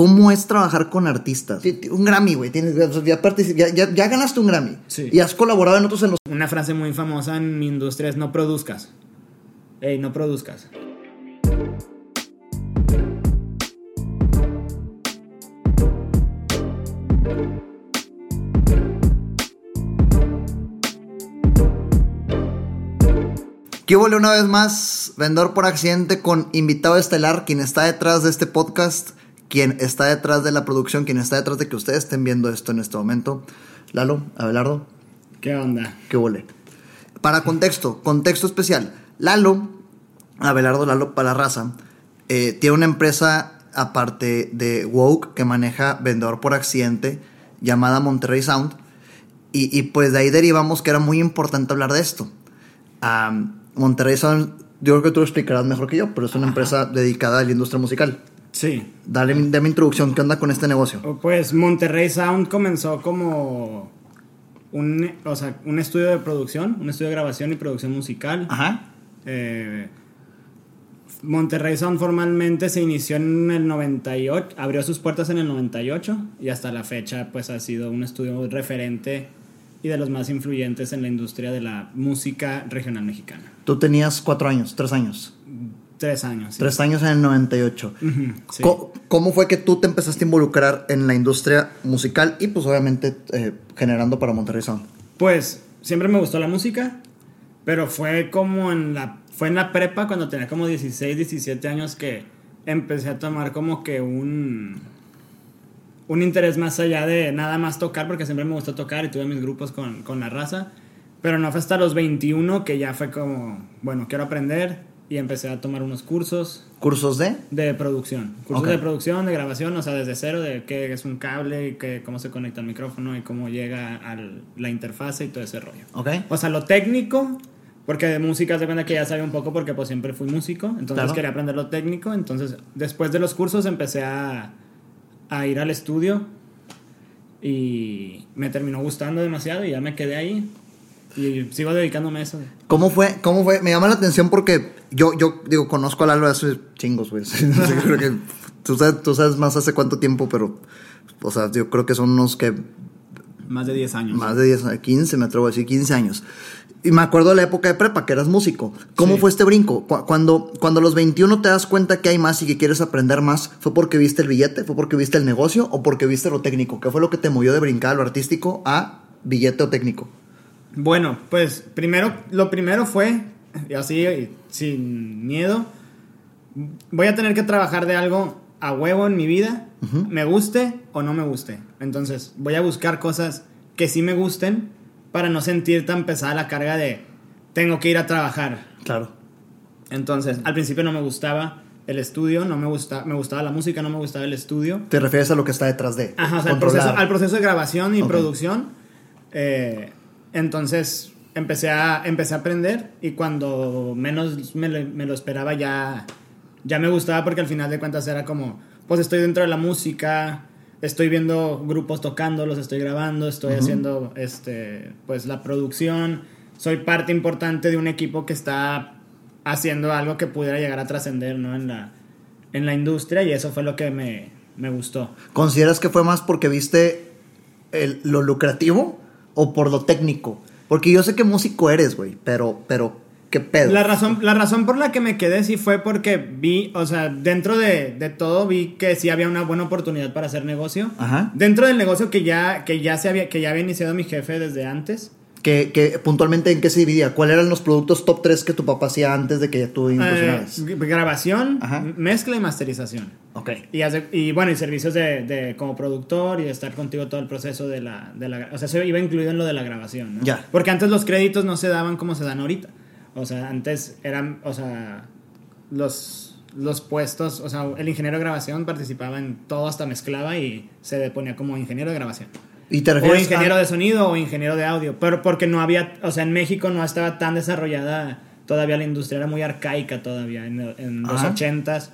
¿Cómo es trabajar con artistas? Un Grammy, güey. Tienes, ya, ya, ya- ya ganaste un Grammy. Sí. Y has colaborado en otros en los... Una frase muy famosa en mi industria es no produzcas. Ey, no produzcas. ¿Qué hubo una vez más? Vendedor por accidente con invitado estelar, quien está detrás de este podcast, quien está detrás de la producción, quien está detrás de que ustedes estén viendo esto en este momento. Lalo, Abelardo, ¿Qué onda? ¿qué huele? Para contexto, contexto especial. Lalo, Abelardo Lalo para la raza, eh, tiene una empresa aparte de Woke que maneja vendedor por accidente llamada Monterrey Sound. Y, y, pues de ahí derivamos que era muy importante hablar de esto. Monterrey Sound, yo creo que tú lo explicarás mejor que yo, pero es una empresa dedicada a la industria musical. Sí. Dale, dame introducción, ¿qué onda con este negocio? Pues Monterrey Sound comenzó como un, o sea, un estudio de producción, un estudio de grabación y producción musical. Ajá. Eh, Monterrey Sound formalmente se inició en el 98, abrió sus puertas en el 98 y hasta la fecha pues ha sido un estudio referente y de los más influyentes en la industria de la música regional mexicana. Tú tenías cuatro años, tres años. Tres años. sí. Tres años en el 98. Ujú, sí. Co- ¿Cómo fue que tú te empezaste a involucrar en la industria musical y pues obviamente eh, generando para Monterrey Sound? Pues siempre me gustó la música, pero fue como en la fue en la prepa cuando tenía como 16, 17 años que empecé a tomar como que un un interés más allá de nada más tocar porque siempre me gustó tocar y tuve mis grupos con, con la raza, pero no fue hasta los 21 que ya fue como, bueno, quiero aprender y empecé a tomar unos cursos ¿Cursos de? de producción. Cursos de producción, de grabación, o sea, desde cero, de qué es un cable, y qué, cómo se conecta al micrófono y cómo llega a la interfase y todo ese rollo. ¿Ok? O sea, lo técnico, porque de música se cuenta que ya sabía un poco porque pues siempre fui músico, entonces Claro. quería aprender lo técnico, entonces después de los cursos empecé a, a ir al estudio y me terminó gustando demasiado y ya me quedé ahí y sigo dedicándome a eso. ¿Cómo fue? ¿Cómo fue? Me llama la atención porque yo, yo digo, conozco a Lalo hace chingos, güey. No sé, creo que tú sabes, tú sabes más hace cuánto tiempo, pero, o sea, yo creo que son unos que Más de 10 años. más de 10, 15, me atrevo a decir, 15 años. Y me acuerdo de la época de prepa, que eras músico. ¿Cómo Sí. fue este brinco? Cu- Cuando, cuando a los 21 te das cuenta que hay más y que quieres aprender más, ¿fue porque viste el billete? ¿Fue porque viste el negocio? ¿O porque viste lo técnico? ¿Qué fue lo que te movió de brincar a lo artístico a billete o técnico? Bueno, pues primero, lo primero fue, y así, sin miedo, voy a tener que trabajar de algo a huevo en mi vida, me guste o no me guste. Entonces, voy a buscar cosas que sí me gusten para no sentir tan pesada la carga de tengo que ir a trabajar. Claro. Entonces, al principio no me gustaba el estudio, no me gusta, me gustaba la música, no me gustaba el estudio. ¿Te refieres a lo que está detrás de? Ajá, o sea, al proceso, al proceso de grabación y producción. eh, entonces empecé a, empecé a aprender y cuando menos me lo, me lo esperaba ya, ya me gustaba porque al final de cuentas era como, pues estoy dentro de la música, estoy viendo grupos tocando, los estoy grabando, estoy haciendo este, pues la producción, soy parte importante de un equipo que está haciendo algo que pudiera llegar a trascender ¿no? en, la, en la industria y eso fue lo que me, me gustó. ¿Consideras que fue más porque viste el- lo lucrativo o por lo técnico? Porque yo sé que músico eres, güey, pero, pero, ¿qué pedo? La razón, la razón por la que me quedé sí fue porque vi, o sea, dentro de, de todo vi que sí había una buena oportunidad para hacer negocio. Ajá. Dentro del negocio que ya, que ya se había, que ya había iniciado mi jefe desde antes. Que, que puntualmente en qué se dividía. ¿Cuáles eran los productos top 3 que tu papá hacía antes de que tú Eh, incursionaras? grabación, Ajá. mezcla y masterización. ok. Y, hace- y bueno, y servicios de, de como productor y de estar contigo todo el proceso de la, de la... O sea, eso iba incluido en lo de la grabación, ¿no? Ya. Porque antes los créditos no se daban como se dan ahorita. O sea, antes eran, o sea, los, los puestos, o sea, el ingeniero de grabación participaba en todo, hasta mezclaba y se ponía como ingeniero de grabación. ¿Y te O refieres ingeniero a- de sonido o ingeniero de audio. Pero porque no había, o sea, en México no estaba tan desarrollada todavía la industria, era muy arcaica todavía en, en los Ajá. 80s,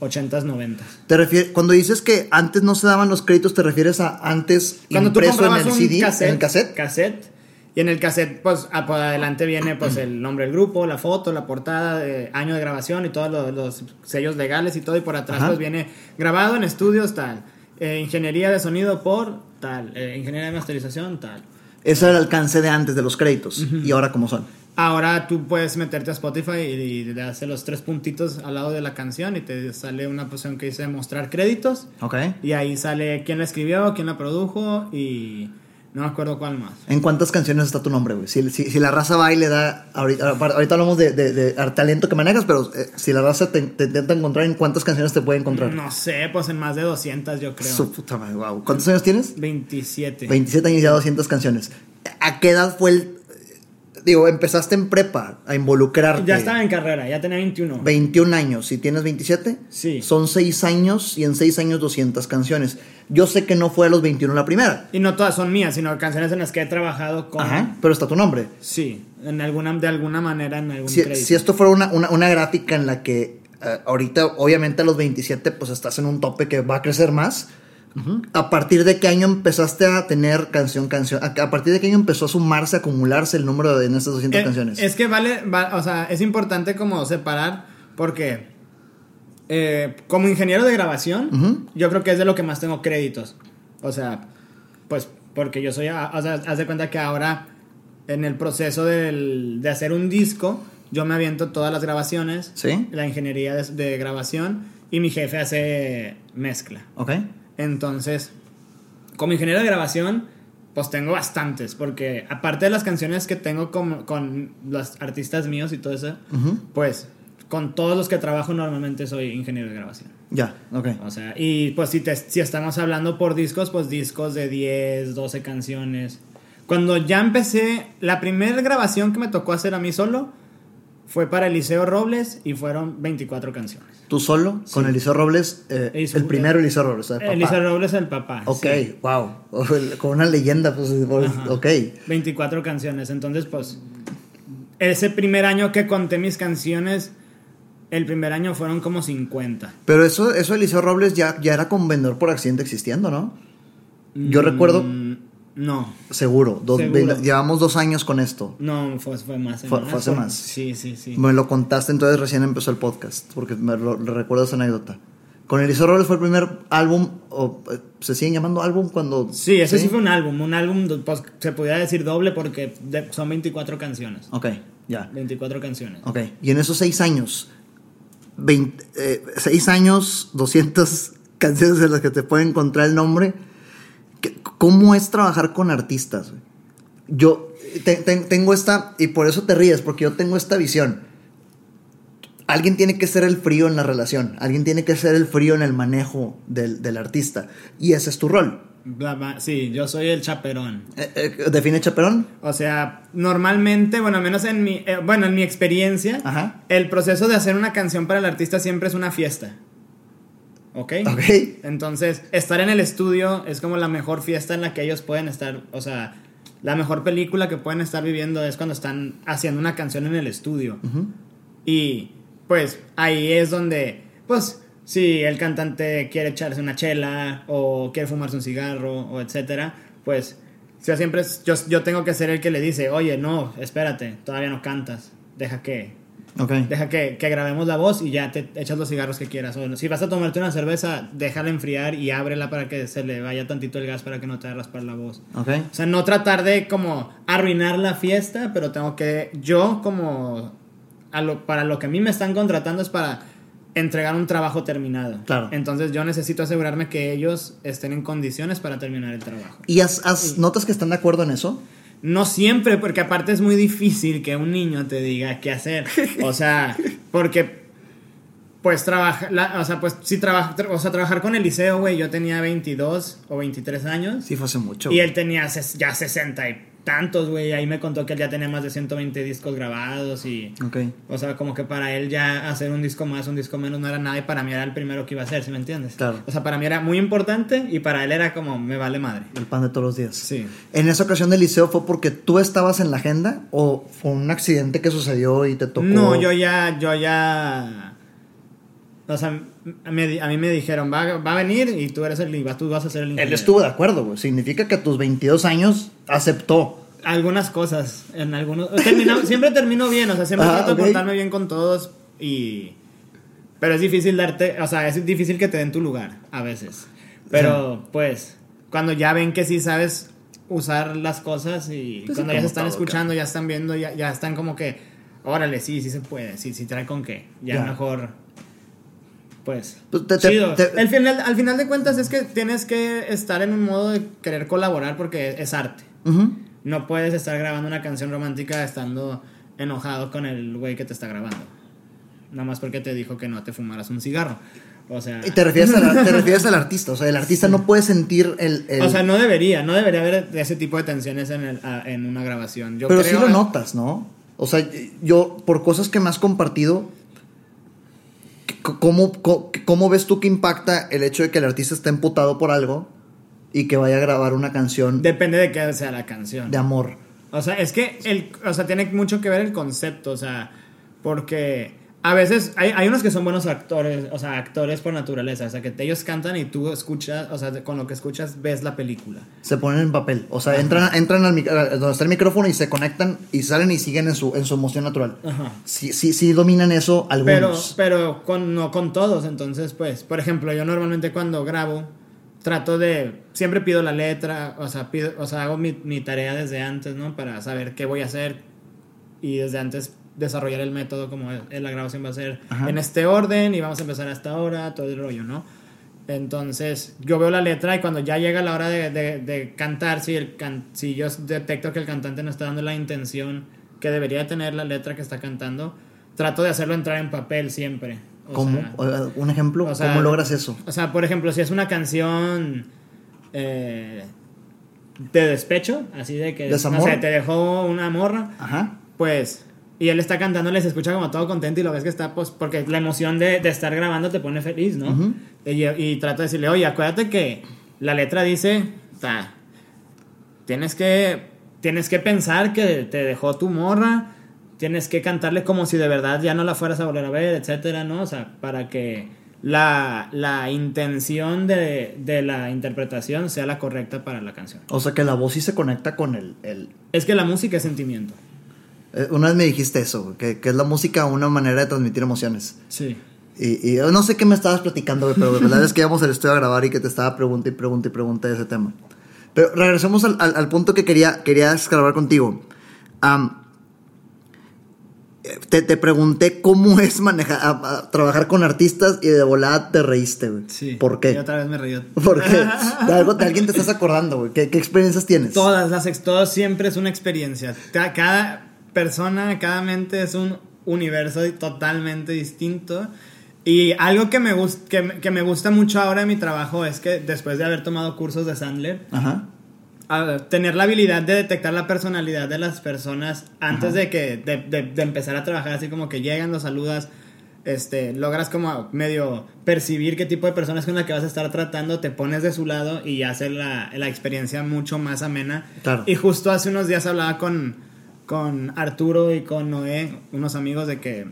80s, 90s. te refieres, cuando dices que antes no se daban los créditos, ¿te refieres a antes Cuando tú impreso en comprabas el CD, cassette, en el cassette? cassette Y en el cassette, pues, a- por adelante viene pues el nombre del grupo, la foto, la portada, eh, año de grabación y todos los, los sellos legales y todo. Y por atrás, Ajá. pues, viene grabado en estudios, tal. Eh, ingeniería de sonido por tal. eh, ingeniería de masterización, tal. Ese era el alcance de antes de los créditos. Y ahora, ¿cómo son? Ahora tú puedes meterte a Spotify y, y le haces los tres puntitos al lado de la canción y te sale una opción que dice mostrar créditos. Ok. Y ahí sale quién la escribió, quién la produjo y no me acuerdo cuál más. ¿En cuántas canciones está tu nombre, güey? Si, si- si la raza va y le da. Ahorita, ahorita hablamos de, de- de talento que manejas, pero eh, si la raza te, te intenta encontrar, ¿en cuántas canciones te puede encontrar? No sé, pues en más de 200 yo creo. Su puta madre, wow. ¿Cuántos años tienes? 27. 27 años y ya 200 canciones. ¿A qué edad fue el. Digo, empezaste en prepa a involucrarte? Ya estaba en carrera, ya tenía 21. 21 años, si tienes 27, Sí. son 6 años y en 6 años 200 canciones. Yo sé que no fue a los 21 la primera, Y no todas son mías, sino canciones en las que he trabajado con... Ajá, pero está tu nombre. Sí, en alguna, de alguna manera en algún Si, crédito. si esto fuera una, una, una gráfica en la que eh, ahorita, obviamente a los 27, pues estás en un tope que va a crecer más. ¿A partir de qué año empezaste a tener canción, canción? ¿A, a partir de qué año empezó a sumarse, a acumularse el número de en estas 200 Eh, canciones? Es que vale, va- o sea, es importante como separar porque eh, como ingeniero de grabación, yo creo que es de lo que más tengo créditos. O sea, pues porque yo soy, o sea, haz de cuenta que ahora en el proceso del- de hacer un disco, yo me aviento todas las grabaciones, ¿Sí? la ingeniería de, de grabación y mi jefe hace mezcla. Ok. Entonces, como ingeniero de grabación, pues tengo bastantes, porque aparte de las canciones que tengo con, con los artistas míos y todo eso, pues con todos los que trabajo normalmente soy ingeniero de grabación. Ya, ok. O sea, y pues si, te, si estamos hablando por discos, pues discos de 10, 12 canciones. Cuando ya empecé, la primera grabación que me tocó hacer a mí solo fue para Eliseo Robles y fueron 24 canciones. ¿Tú solo? Con Eliseo Robles, eh, el primero Eliseo Robles, el papá. Eliseo Robles el papá. Ok, sí. wow. Con una leyenda, pues, Ajá. ok. 24 canciones. Entonces, pues, ese primer año que conté mis canciones, el primer año fueron como 50. Pero eso, eso Eliseo Robles ya, ya era con vendedor por accidente existiendo, ¿no? Yo recuerdo, Mm, no, seguro, dos- Seguro. ve- llevamos dos años con esto. no, fue, fue más. Fue- fue hace más. Sí, sí, sí. Me lo contaste, entonces recién empezó el podcast, porque me lo- recuerdo esa anécdota. Con Eliseo Robles fue el primer álbum, o eh, se siguen llamando álbum cuando... Sí, ese sí, fue un álbum. Un álbum, pues, se podría decir doble porque de- son 24 canciones. Ok, ya. 24 canciones. Ok, y en esos seis años, 20, eh, seis años, 200 canciones en las que te puede encontrar el nombre, ¿qué- ¿cómo es trabajar con artistas? güey? Yo te- te- tengo esta, y por eso te ríes, porque yo tengo esta visión. Alguien tiene que ser el frío en la relación, alguien tiene que ser el frío en el manejo del, del artista, y ese es tu rol. Sí, yo soy el chaperón. Eh, eh, ¿Define chaperón? O sea, normalmente, bueno, al menos en mi, eh, bueno, en mi experiencia, Ajá. el proceso de hacer una canción para el artista siempre es una fiesta. ¿Ok? Ok. Entonces, estar en el estudio es como la mejor fiesta en la que ellos pueden estar, o sea, la mejor película que pueden estar viviendo es cuando están haciendo una canción en el estudio. Y pues ahí es donde, pues, si el cantante quiere echarse una chela o quiere fumarse un cigarro o etcétera, pues yo siempre, yo, yo tengo que ser el que le dice, oye, no, espérate, todavía no cantas, deja que, Ok. deja que, que grabemos la voz y ya te echas los cigarros que quieras. O si vas a tomarte una cerveza, déjala enfriar y ábrela para que se le vaya tantito el gas para que no te raspar la voz. Ok. O sea, no tratar de como arruinar la fiesta, pero tengo que, yo como, a lo, para lo que a mí me están contratando es para entregar un trabajo terminado. Claro. Entonces yo necesito asegurarme que ellos estén en condiciones para terminar el trabajo. ¿Y has- has- notas que están de acuerdo en eso? No siempre, porque aparte es muy difícil que un niño te diga qué hacer. O sea, porque pues trabaja, la- o sea, pues si trabaja, o sea, trabajar con Eliseo, güey, yo tenía 22 o 23 años. Sí, fue hace mucho. Y él tenía ya 60 y tantos, güey. Ahí me contó que él ya tenía más de 120 discos grabados y... Ok. O sea, como que para él ya hacer un disco más, un disco menos no era nada y para mí era el primero que iba a hacer, ¿sí me entiendes? Claro. O sea, para mí era muy importante y para él era como, me vale madre. El pan de todos los días. Sí. ¿En esa ocasión del liceo fue porque tú estabas en la agenda o fue un accidente que sucedió y te tocó? No, yo ya, yo ya... O sea, me- a mí me dijeron, va, va a venir y tú eres el, y vas- tú vas a ser el Él ingeniero. estuvo de acuerdo, güey. Significa que a tus 22 años aceptó. algunas cosas. En algunos. siempre termino bien, o sea, siempre Ah, trato ok. de portarme bien con todos. Y. Pero es difícil darte. O sea, es difícil que te den tu lugar a veces. Pero, pues, cuando ya ven que sí sabes usar las cosas y Pues sí, cuando ya como se están todo, escuchando, ya están viendo, ya, ya están como que. Órale, sí, sí se puede. Sí, sí trae con qué. Ya, Ya. mejor. Pues. Pues te- te- chido. te- El final, al final de cuentas es que tienes que estar en un modo de querer colaborar porque es arte. No puedes estar grabando una canción romántica estando enojado con el güey que te está grabando. Nada más porque te dijo que no te fumaras un cigarro. O sea, Y te refieres, al, te refieres al artista. O sea, el artista no puede sentir el. el- o sea, no debería, no debería haber ese tipo de tensiones en, el- en una grabación. Yo pero creo, sí lo notas, ¿no? O sea, yo, por cosas que me has compartido, ¿cómo, cómo, cómo ves tú que impacta el hecho de que el artista esté emputado por algo y que vaya a grabar una canción de, Depende de qué sea la canción. amor? O sea, es que el, o sea, tiene mucho que ver el concepto, o sea, porque a veces hay, hay unos que son buenos actores, o sea, actores por naturaleza, o sea, que ellos cantan y tú escuchas, o sea, con lo que escuchas ves la película. Se ponen en papel. O sea, entran, entran al donde está el micrófono y se conectan y salen y siguen en su, en su emoción natural. Ajá. Sí, sí, sí dominan eso Pero, algunos. pero con, no con todos, entonces, pues, por ejemplo, yo normalmente cuando grabo, trato de, siempre pido la letra, o sea, pido, o sea, hago mi, mi tarea desde antes, ¿no? Para saber qué voy a hacer y desde antes desarrollar el método como la grabación va a ser Ajá. en este orden y vamos a empezar a esta hora, todo el rollo, ¿no? Entonces, yo veo la letra y cuando ya llega la hora de, de- de cantar, si, el can- si yo detecto que el cantante no está dando la intención que debería tener la letra que está cantando, trato de hacerlo entrar en papel siempre. O ¿Cómo? sea, Un ejemplo, o sea, ¿cómo logras eso? o sea, por ejemplo, si es una canción eh, de despecho, así de que ¿Desamor? no sé, te dejó una morra, Ajá. pues, y él está cantando, les escucha como todo contento y lo ves que está, pues, porque la emoción de, de estar grabando te pone feliz, ¿no? Ujú. y, y trato de decirle, oye, acuérdate que la letra dice, ta, tienes que, tienes que pensar que te dejó tu morra, tienes que cantarle como si de verdad ya no la fueras a volver a ver, etcétera, ¿no? O sea, para que la, la intención de, de la interpretación sea la correcta para la canción. O sea, que la voz sí se conecta con el... el- Es que la música es sentimiento. Eh, Una vez me dijiste eso, que, que es la música una manera de transmitir emociones. Sí. Y, y no sé qué me estabas platicando, pero la verdad es que íbamos al estudio a grabar y que te estaba pregunta y pregunta y pregunta de ese tema. Pero regresemos al, al- al punto que quería, quería escarbar contigo. Eh, te, te pregunté cómo es manejar, a- a trabajar con artistas y de volada te reíste, güey. Sí. ¿Por qué? Y otra vez me río. ¿Por qué? De, algo, de alguien te estás acordando, güey. ¿Qué, qué experiencias tienes? Todas las ex, todo siempre es una experiencia. Ca- Cada persona, cada mente es un universo totalmente distinto. Y algo que me, gus- que, me- que me gusta mucho ahora en mi trabajo es que después de haber tomado cursos de Sandler, Ajá. a tener la habilidad de detectar la personalidad de las personas antes Ajá. de que de, de- de empezar a trabajar así como que llegan los saludas este logras como medio percibir qué tipo de personas con la que vas a estar tratando te pones de su lado y hacer la, la experiencia mucho más amena Claro. y justo hace unos días hablaba con con Arturo y con Noé unos amigos de que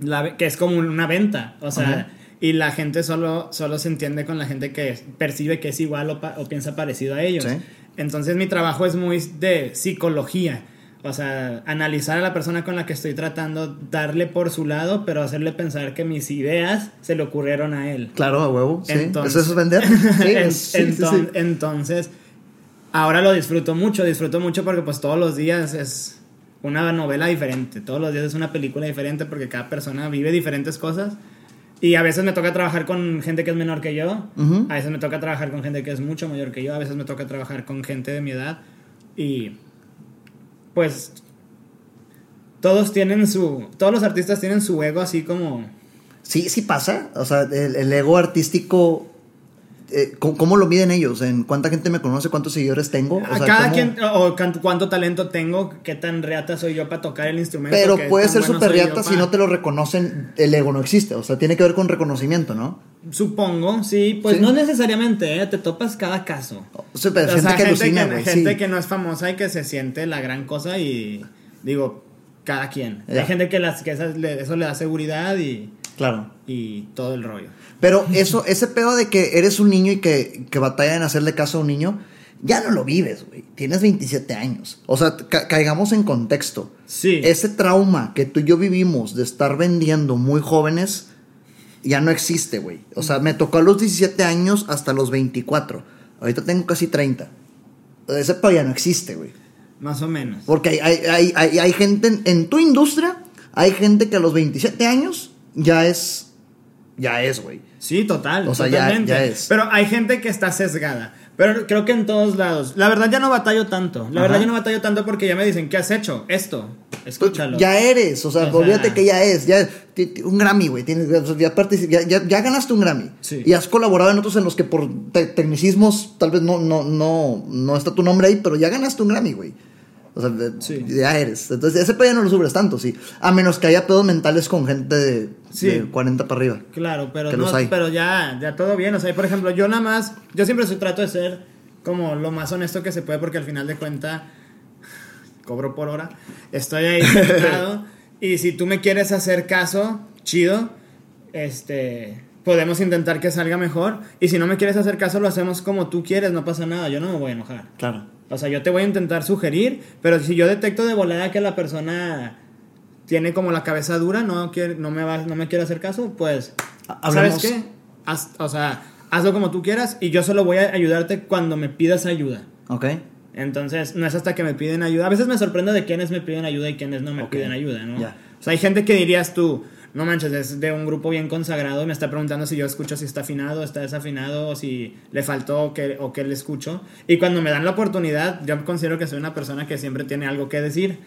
la, que es como una venta o sea Ajá. y la gente solo, solo se entiende con la gente que percibe que es igual o, pa- o piensa parecido a ellos. Sí. Entonces mi trabajo es muy de psicología. O sea, analizar a la persona con la que estoy tratando, darle por su lado, pero hacerle pensar que mis ideas se le ocurrieron a él. Claro, a huevo. Sí. Entonces- ¿Eso es vender? Sí, En- es- sí, sí, enton- sí. Entonces, ahora lo disfruto mucho, disfruto mucho porque pues todos los días es una novela diferente, todos los días es una película diferente porque cada persona vive diferentes cosas. Y a veces me toca trabajar con gente que es menor que yo, a veces me toca trabajar con gente que es mucho mayor que yo, a veces me toca trabajar con gente de mi edad. Y pues todos tienen su, todos los artistas tienen su ego así como... Sí, sí pasa. O sea, el, el ego artístico, eh, ¿cómo, lo miden ellos? ¿En cuánta gente me conoce? ¿Cuántos seguidores tengo? O A sea, cada ¿cómo- quien, o cuánto, talento tengo, qué tan reata soy yo para tocar el instrumento. Pero puede ser bueno súper pa- si no te lo reconocen, el ego no existe. O sea, tiene que ver con reconocimiento, ¿no? Supongo, sí, pues Sí. no necesariamente, ¿eh? te topas cada caso. O sea, pero O gente sea, que gente, alucina, que, güey. gente sí. que no es famosa y que se siente la gran cosa y digo, cada quien. Hay gente que, las, que esas le- eso le da seguridad y, Claro. y todo el rollo. Pero eso, ese pedo de que eres un niño y que, que batalla en hacerle caso a un niño, ya no lo vives, güey. Tienes 27 años. O sea, ca- caigamos en contexto. Sí. Ese trauma que tú y yo vivimos de estar vendiendo muy jóvenes ya no existe, güey. O sea, me tocó a los 17 años hasta los 24. Ahorita tengo casi 30. Ese pedo ya no existe, güey. Más o menos. Porque hay, hay, hay, hay, gente en, en tu industria, hay gente que a los 27 años ya es. Ya es, güey. Sí, total. O sea, ya- totalmente. ya es. Pero hay gente que está sesgada. Pero creo que en todos lados. La verdad ya no batallo tanto. La Ajá. verdad ya no batallo tanto porque ya me dicen, ¿qué has hecho? Esto. Escúchalo. Ya eres, o sea, O sea- olvídate que ya es, ya un Grammy, güey, ya, ya- ya ganaste un Grammy Sí. y has colaborado en otros en los que por te- tecnicismos tal vez no, no, no, no está tu nombre ahí, pero ya ganaste un Grammy, güey. O sea, de- Sí. ya eres. Entonces, ese pedo ya no lo subes tanto, sí. A menos que haya pedos mentales con gente de, Sí. de 40 para arriba. Claro, pero Que no, los hay. pero ya, ya todo bien. O sea, por ejemplo, yo nada más, yo siempre trato de ser como lo más honesto que se puede porque al final de cuenta cobro por hora. Estoy ahí sentado y si tú me quieres hacer caso, chido. Este, podemos intentar que salga mejor y si no me quieres hacer caso lo hacemos como tú quieres, no pasa nada, yo no me voy a enojar. Claro. O sea, yo te voy a intentar sugerir, pero si yo detecto de volada que la persona tiene como la cabeza dura, no, quiere, no, me, va, no me quiere hacer caso, pues, ¿sabes qué? Haz- o sea, hazlo como tú quieras y yo solo voy a ayudarte cuando me pidas ayuda. Ok. Entonces, no es hasta que me piden ayuda. A veces me sorprende de quiénes me piden ayuda y quiénes no me piden ayuda, ¿no? Ya. O sea, hay gente que dirías tú, no manches, es de un grupo bien consagrado y me está preguntando si yo escucho si está afinado, está desafinado, o si le faltó o que, o que le escucho. Y cuando me dan la oportunidad, yo considero que soy una persona que siempre tiene algo que decir.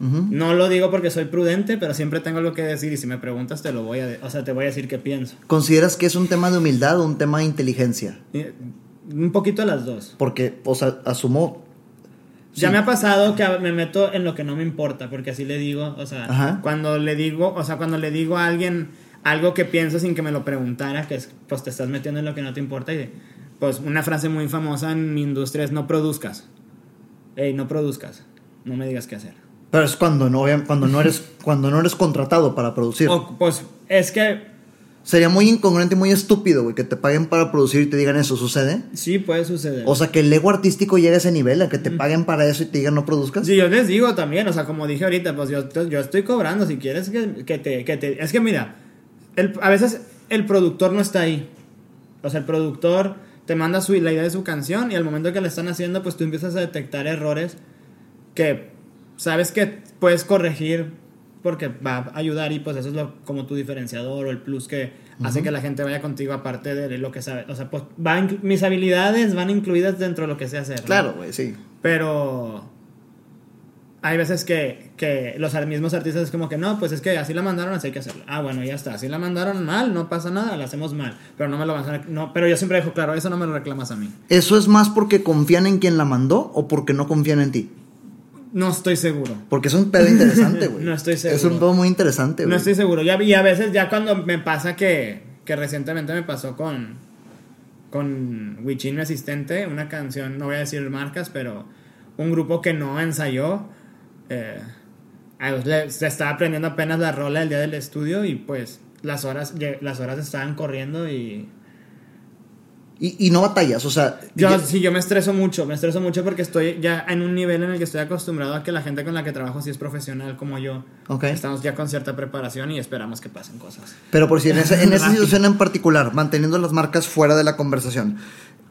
No lo digo porque soy prudente, pero siempre tengo algo que decir y si me preguntas te lo voy a, o sea, te voy a decir qué pienso. ¿Consideras que es un tema de humildad o un tema de inteligencia? Y- Un poquito de las dos. Porque, o sea, asumo. Ya me ha pasado que me meto en lo que no me importa, porque así le digo, o sea, Ajá. cuando le digo, o sea, cuando le digo a alguien algo que pienso sin que me lo preguntara, que es, pues te estás metiendo en lo que no te importa, y pues una frase muy famosa en mi industria es no produzcas. Ey, no produzcas, no me digas qué hacer. Pero es cuando no, cuando no, eres, cuando no eres contratado para producir. O, pues es que Sería muy incongruente y muy estúpido, güey, que te paguen para producir y te digan eso. ¿Sucede? sí puede suceder. O sea, que el ego artístico llegue a ese nivel, a que te paguen para eso y te digan no produzcas. Sí, yo les digo también, o sea, como dije ahorita, pues yo, yo estoy cobrando, si quieres que, que te, que te... Es que mira, el- a veces el productor no está ahí. O sea, el productor te manda su, la idea de su canción y al momento que la están haciendo, pues tú empiezas a detectar errores que sabes que puedes corregir porque va a ayudar y pues eso es lo, como tu diferenciador o el plus que hace que la gente vaya contigo aparte de lo que sabe. O sea, pues mis habilidades van incluidas dentro de lo que sé hacer. ¿no? Claro, güey, sí. Pero hay veces que, que los mismos artistas es como que no, pues es que así la mandaron, así hay que hacerlo. Ah, bueno, ya está. Así la mandaron mal, no pasa nada, la hacemos mal. Pero no me lo van a no, pero yo siempre dejo claro, eso no me lo reclamas a mí. ¿Eso es más porque confían en quien la mandó o porque no confían en ti? No estoy seguro. Porque es un pedo interesante, güey. No estoy seguro. Es un pedo muy interesante, güey. No estoy seguro. Ya, y a veces ya cuando me pasa que, que recientemente me pasó con, con Wichin, mi asistente, una canción, no voy a decir marcas, pero un grupo que no ensayó. eh, se estaba aprendiendo apenas la rola el día del estudio y pues las horas, las horas estaban corriendo y... Y, y no batallas, o sea. Yo, ya- sí, yo me estreso mucho, me estreso mucho porque estoy ya en un nivel en el que estoy acostumbrado a que la gente con la que trabajo sí es profesional como yo. Ok. Estamos ya con cierta preparación y esperamos que pasen cosas. Pero por si en, esa- en esa situación en particular, manteniendo las marcas fuera de la conversación,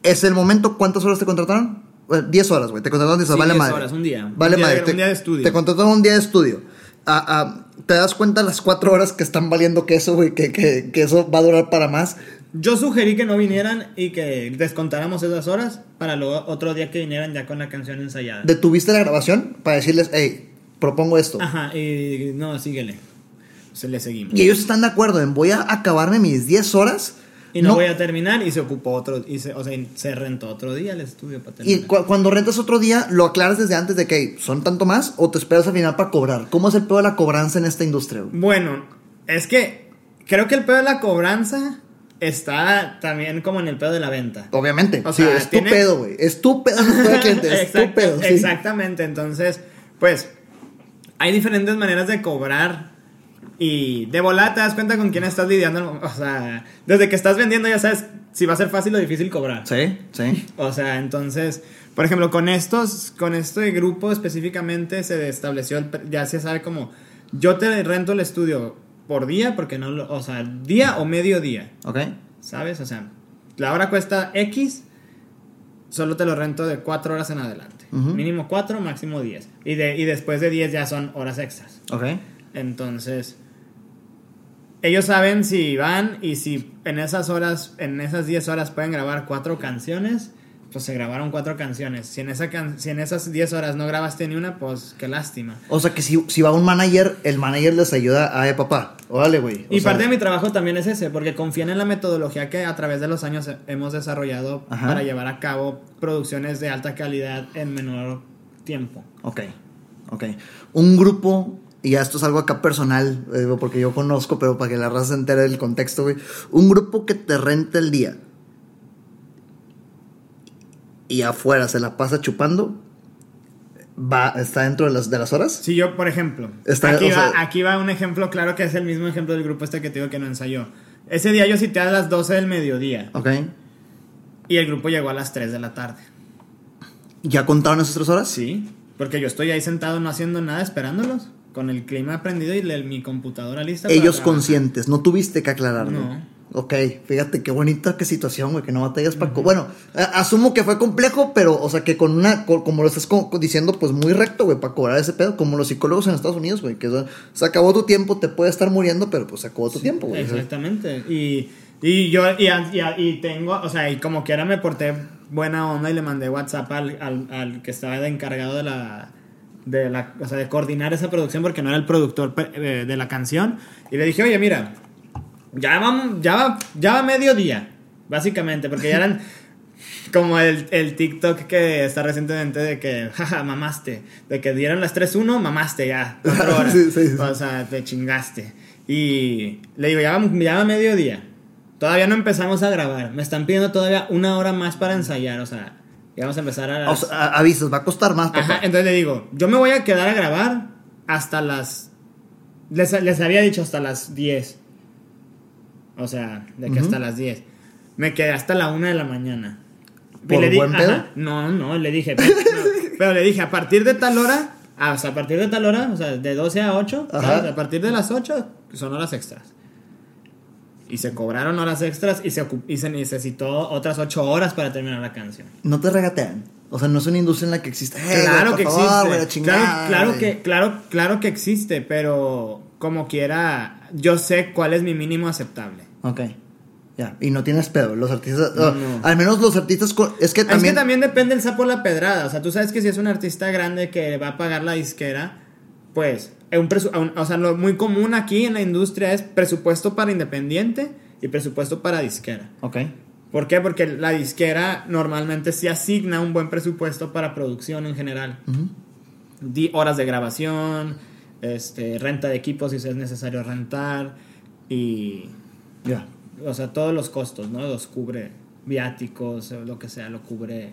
¿es el momento cuántas horas te contrataron? Eh, 10 horas, güey. Te contrataron 10 horas, Sí, vale 10 madre. horas, un día. Vale Un día madre. un día de estudio. Te contrataron un día de estudio. Ah, ah, ¿Te das cuenta las 4 horas que están valiendo que eso, güey? Que, que, que eso va a durar para más. Yo sugerí que no vinieran y que descontáramos esas horas para luego otro día que vinieran ya con la canción ensayada. ¿Detuviste la grabación para decirles, hey, propongo esto? Ajá, y no, síguele. Se le seguimos. Y ellos están de acuerdo en voy a acabarme mis 10 horas. Y no, voy a terminar y se ocupó otro, y se, o sea, se rentó otro día el estudio para Y terminar. cu- cuando rentas otro día, ¿lo aclaras desde antes de que hey, son tanto más o te esperas al final para cobrar? ¿Cómo es el pedo de la cobranza en esta industria? Bueno, es que creo que el pedo de la cobranza está también como en el pedo de la venta. Obviamente. O sí, sea, es tiene- tu pedo, güey. Es tu pedo, no es pedo del cliente. Es tu Exacto- pedo. sí. Exactamente, entonces, pues, hay diferentes maneras de cobrar Y de volada te das cuenta con quién estás lidiando. O sea, desde que estás vendiendo ya sabes si va a ser fácil o difícil cobrar. Sí, sí. O sea, entonces, por ejemplo, con estos, con este grupo específicamente se estableció, el, ya se sabe como, yo te rento el estudio por día, porque no lo, o sea, día o medio día. Ok. ¿Sabes? O sea, la hora cuesta X, solo te lo rento de 4 horas en adelante. Mínimo 4, máximo 10. Y, de, y después de 10 ya son horas extras. Ok. Entonces, ellos saben si van y si en esas horas, en esas 10 horas pueden grabar cuatro canciones, pues se grabaron cuatro canciones. Si en, esa can- si en esas 10 horas no grabaste ni una, pues qué lástima. O sea que si, si va un manager, el manager les ayuda a, eh, papá, órale, güey. Y sea, parte de mi trabajo también es ese, porque confían en la metodología que a través de los años hemos desarrollado Ajá. para llevar a cabo producciones de alta calidad en menor tiempo. Ok, ok. Un grupo, y ya esto es algo acá personal, eh, porque yo conozco, pero para que la raza se entere del contexto, güey. Un grupo que te renta el día y afuera se la pasa chupando, va, está dentro de las, de las horas. Si yo, por ejemplo, Está- aquí, o va, aquí va un ejemplo claro que es el mismo ejemplo del grupo este que te digo que no ensayó. Ese día yo cité a las 12 del mediodía Ok. y el grupo llegó a las 3 de la tarde. ¿Ya contaron esas tres horas? Sí, porque yo estoy ahí sentado no haciendo nada esperándolos, con el clima prendido y le- mi computadora lista. Ellos conscientes, no tuviste que aclararlo. No. Ok, fíjate qué bonita qué situación, güey, que no batallas para... Bueno, a- asumo que fue complejo, pero, o sea, que con una, co- como lo estás co- diciendo, pues muy recto, güey, para cobrar ese pedo, como los psicólogos en Estados Unidos, güey, que o se acabó tu tiempo, te puede estar muriendo, pero pues se acabó tu tiempo, güey. Exactamente. Y, y yo, y, y- y tengo, o sea, y como quiera me porté buena onda y le mandé WhatsApp al, al, al que estaba de encargado de la, de la, o sea, de coordinar esa producción porque no era el productor eh, de la canción. Y le dije, oye, mira, ya va, ya va, ya va mediodía, básicamente, porque ya eran como el, el TikTok que está recientemente de que, jaja, mamaste, de que dieron las 3-1, mamaste ya, cuatro horas. Sí, sí, sí. O sea, te chingaste. Y le digo, ya va, ya va mediodía. Todavía no empezamos a grabar. Me están pidiendo todavía una hora más para ensayar. O sea, ya vamos a empezar a O las... sea, a- avisas, va a costar más, papá. Ajá, entonces le digo, yo me voy a quedar a grabar hasta las... Les, les había dicho hasta las 10. O sea, de que hasta las 10. Me quedé hasta la 1 de la mañana. ¿Por le buen pedo? no, no, le dije, pero, no, pero le dije, a partir de tal hora, ah, o sea, a partir de tal hora, o sea, de 12 a 8, Ajá. ¿sabes? a partir de las 8 son horas extras. Y se cobraron horas extras y se, y se necesitó otras 8 horas para terminar la canción. No te regatean. O sea, no es una industria en la que existe. "Eh, Claro que favor, existe. güey, la chingada, claro, claro güey". que, claro, claro que existe, pero como quiera, yo sé cuál es mi mínimo aceptable. Ok. Ya, y no tienes pedo. Los artistas. No, oh, no. Al menos los artistas. Es que Es también. que también depende el sapo la pedrada. O sea, tú sabes que si es un artista grande que va a pagar la disquera, pues, es un presu- o sea, lo muy común aquí en la industria es presupuesto para independiente y presupuesto para disquera. Ok. ¿Por qué? Porque la disquera normalmente se asigna un buen presupuesto para producción en general. Horas de grabación, este, renta de equipos si es necesario rentar y Ya. o sea, todos los costos, ¿no? Los cubre viáticos, o lo que sea, lo cubre,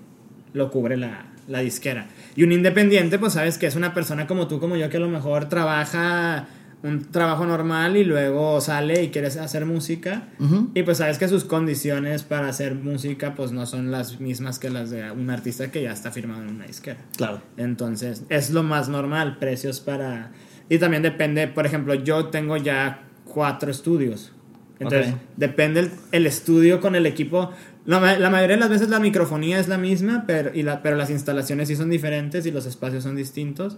lo cubre la, la disquera. Y un independiente, pues sabes que es una persona como tú, como yo, que a lo mejor trabaja un trabajo normal y luego sale y quiere hacer música. Ujú. Y pues sabes que sus condiciones para hacer música pues no son las mismas que las de un artista que ya está firmado en una disquera. Claro. Entonces, es lo más normal, precios para... Y también depende, por ejemplo, yo tengo ya cuatro estudios. Entonces, depende el, el estudio con el equipo. La, ma- la mayoría de las veces la microfonía es la misma, pero, y la, pero las instalaciones sí son diferentes y los espacios son distintos.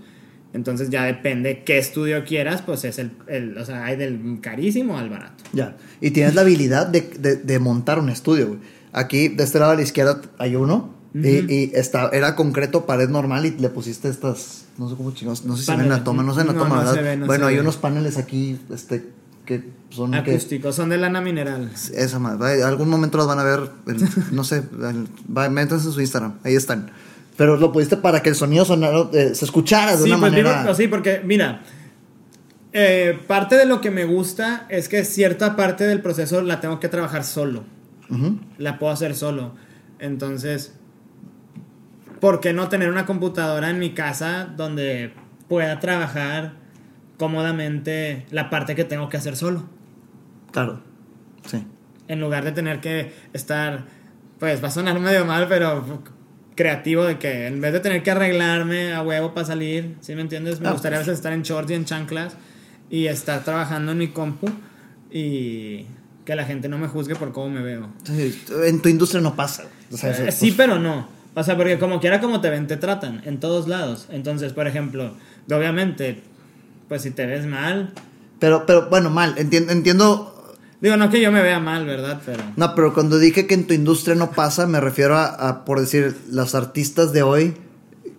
Entonces ya depende qué estudio quieras, pues es el, el- o sea, hay del carísimo al barato. Ya. Y tienes la habilidad de, de- de montar un estudio, güey. Aquí, de este lado a la izquierda, hay uno. y, está, era concreto, pared normal, y le pusiste estas. No sé cómo chingados. No sé si se ve en Paneles. la toma, no sé en la toma, no ¿verdad? se ve, no bueno, se hay ve. unos paneles aquí, este, que son. Acústicos, son de lana mineral. esa madre. Algún momento los van a ver, no sé, métanse en su Instagram, ahí están. Pero lo pusiste para que el sonido sonara, eh, se escuchara de Sí, una pues digo, manera. sí, porque mira, eh, parte de lo que me gusta es que cierta parte del proceso la tengo que trabajar solo. Ujú. La puedo hacer solo. Entonces, ¿por qué no tener una computadora en mi casa donde pueda trabajar cómodamente la parte que tengo que hacer solo. Claro. Sí. En lugar de tener que estar, pues va a sonar medio mal, pero creativo de que en vez de tener que arreglarme a huevo para salir, ¿sí me entiendes? Me Ah, gustaría a veces estar en shorts y en chanclas y estar trabajando en mi compu y que la gente no me juzgue por cómo me veo. Sí, En tu industria no pasa. O sea, Eh, sí, pues, pero no. O sea, porque como quiera como te ven, te tratan en todos lados. Entonces, por ejemplo, obviamente, pues si te ves mal, pero, pero bueno, mal. Entiendo, entiendo. digo, no que yo me vea mal, ¿verdad? Pero... No, pero cuando dije que en tu industria no pasa, me refiero a, a, por decir, los artistas de hoy,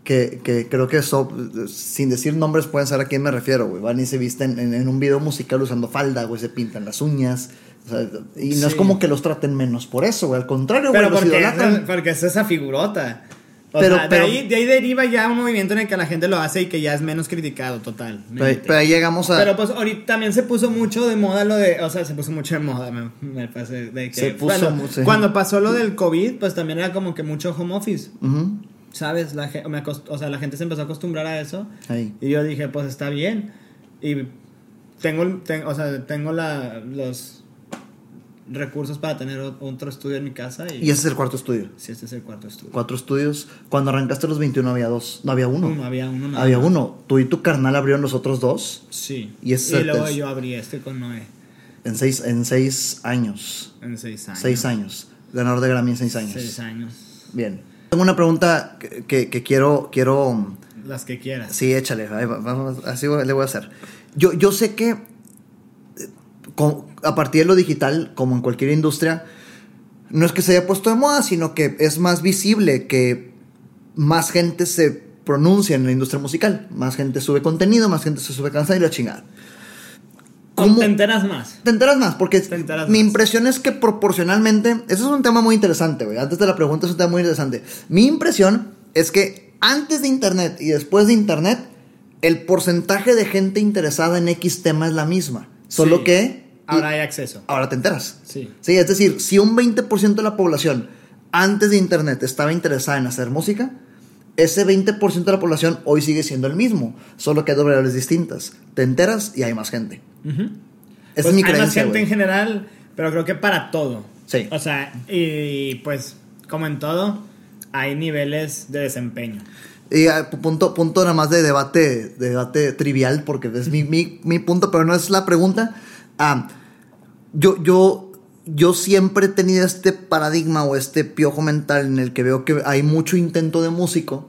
que, que creo que son, sin decir nombres pueden saber a quién me refiero, güey. Van y se visten en, en un video musical usando falda, güey, se pintan las uñas. o sea, y no es Sí. como que los traten menos por eso, güey. Al contrario, güey, Pero los porque, idolatran. es, porque es esa figurota. O Pero- sea, pero- de, ahí, de ahí deriva ya un movimiento en el que la gente lo hace y que ya es menos criticado, total. Pero, pero ahí llegamos a... Pero pues ahorita también se puso mucho de moda lo de, o sea, se puso mucho de moda, me, me pasé de que Se puso cuando, mu- sí. cuando pasó lo del COVID, pues también era como que mucho home office, ¿sabes? La, me acost- o sea, la gente se empezó a acostumbrar a eso ahí. y yo dije, pues está bien. Y tengo, ten- o sea, tengo la, los recursos para tener otro estudio en mi casa y, Y ese es el cuarto estudio. si este es el cuarto estudio. Cuatro estudios. Cuando arrancaste los 21 había dos. No, había uno. Uno, había uno. nada había más. uno. Tú y tu carnal abrieron los otros dos Sí. Y ese luego es- yo abrí este con Noé en seis, en seis años. en seis años. Seis años. Ganador de Grammy en seis años. Seis años. Bien. Tengo una pregunta que, que- que quiero, quiero... Las que quieras. Sí, échale. ahí va- vamos, así le voy a hacer. Yo, yo sé que eh, con- a partir de lo digital, como en cualquier industria, no es que se haya puesto de moda, sino que es más visible que más gente se pronuncia en la industria musical. Más gente sube contenido, más gente se sube canción y la chingada. ¿Cómo- Te enteras más. Te enteras más, porque Te enteras mi más. impresión es que proporcionalmente, ese es un tema muy interesante, güey. Antes de la pregunta es un tema muy interesante. Mi impresión es que antes de Internet y después de Internet, el porcentaje de gente interesada en X tema es la misma. Solo Sí. que Ahora hay acceso. ahora te enteras. Sí. Sí, es decir, si un 20% de la población antes de Internet estaba interesada en hacer música, ese 20% de la población hoy sigue siendo el mismo, solo que hay dos variables distintas. Te enteras y hay más gente. Esa Pues es mi hay más creencia. gente en general, pero creo que para todo. Sí. O sea, y pues, como en todo, hay niveles de desempeño. Y ah, pu- punto, punto nada más de debate, de debate trivial, porque es mi, mi, mi punto, pero no es la pregunta. Ah, yo, yo, yo siempre he tenido este paradigma o este piojo mental en el que veo que hay mucho intento de músico.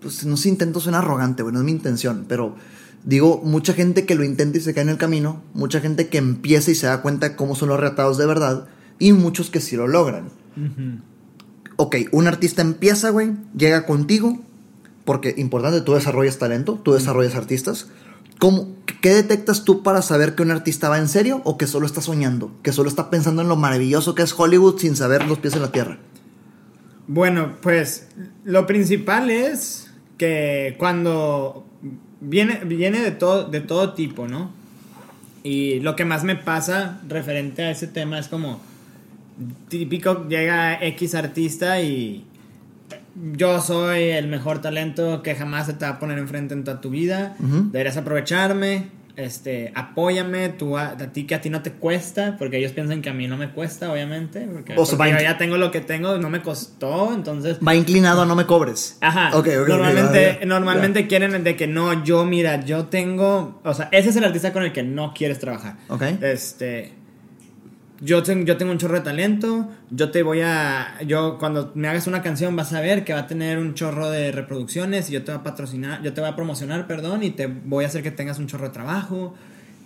Pues no sé, intento suena arrogante, güey, no es mi intención, pero digo, mucha gente que lo intenta y se cae en el camino, mucha gente que empieza y se da cuenta cómo son los retados de verdad, y muchos que sí lo logran ok, un artista empieza, güey, llega contigo, porque importante, tú desarrollas talento, tú desarrollas artistas. ¿Cómo, ¿Qué detectas tú para saber que un artista va en serio o que solo está soñando? Que solo está pensando en lo maravilloso que es Hollywood sin saber los pies en la tierra. Bueno, pues lo principal es que cuando viene, viene de, todo, de todo tipo, ¿no? Y lo que más me pasa referente a ese tema es como típico, llega X artista y yo soy el mejor talento que jamás se te va a poner enfrente en toda tu vida. Deberías aprovecharme. Este, apóyame, tú a, a ti que a ti no te cuesta, porque ellos piensan que a mí no me cuesta, obviamente, porque, O sea, porque va yo ya tengo lo que tengo, no me costó, entonces Va inclinado a no me cobres. Ajá. Ok, ok, ok, normalmente normalmente quieren de que no, yo mira, yo tengo, o sea, ese es el artista con el que no quieres trabajar. Ok. Este yo, ten- yo tengo un chorro de talento, yo te voy a, yo cuando me hagas una canción vas a ver que va a tener un chorro de reproducciones y yo te voy a patrocinar, yo te voy a promocionar, perdón, y te voy a hacer que tengas un chorro de trabajo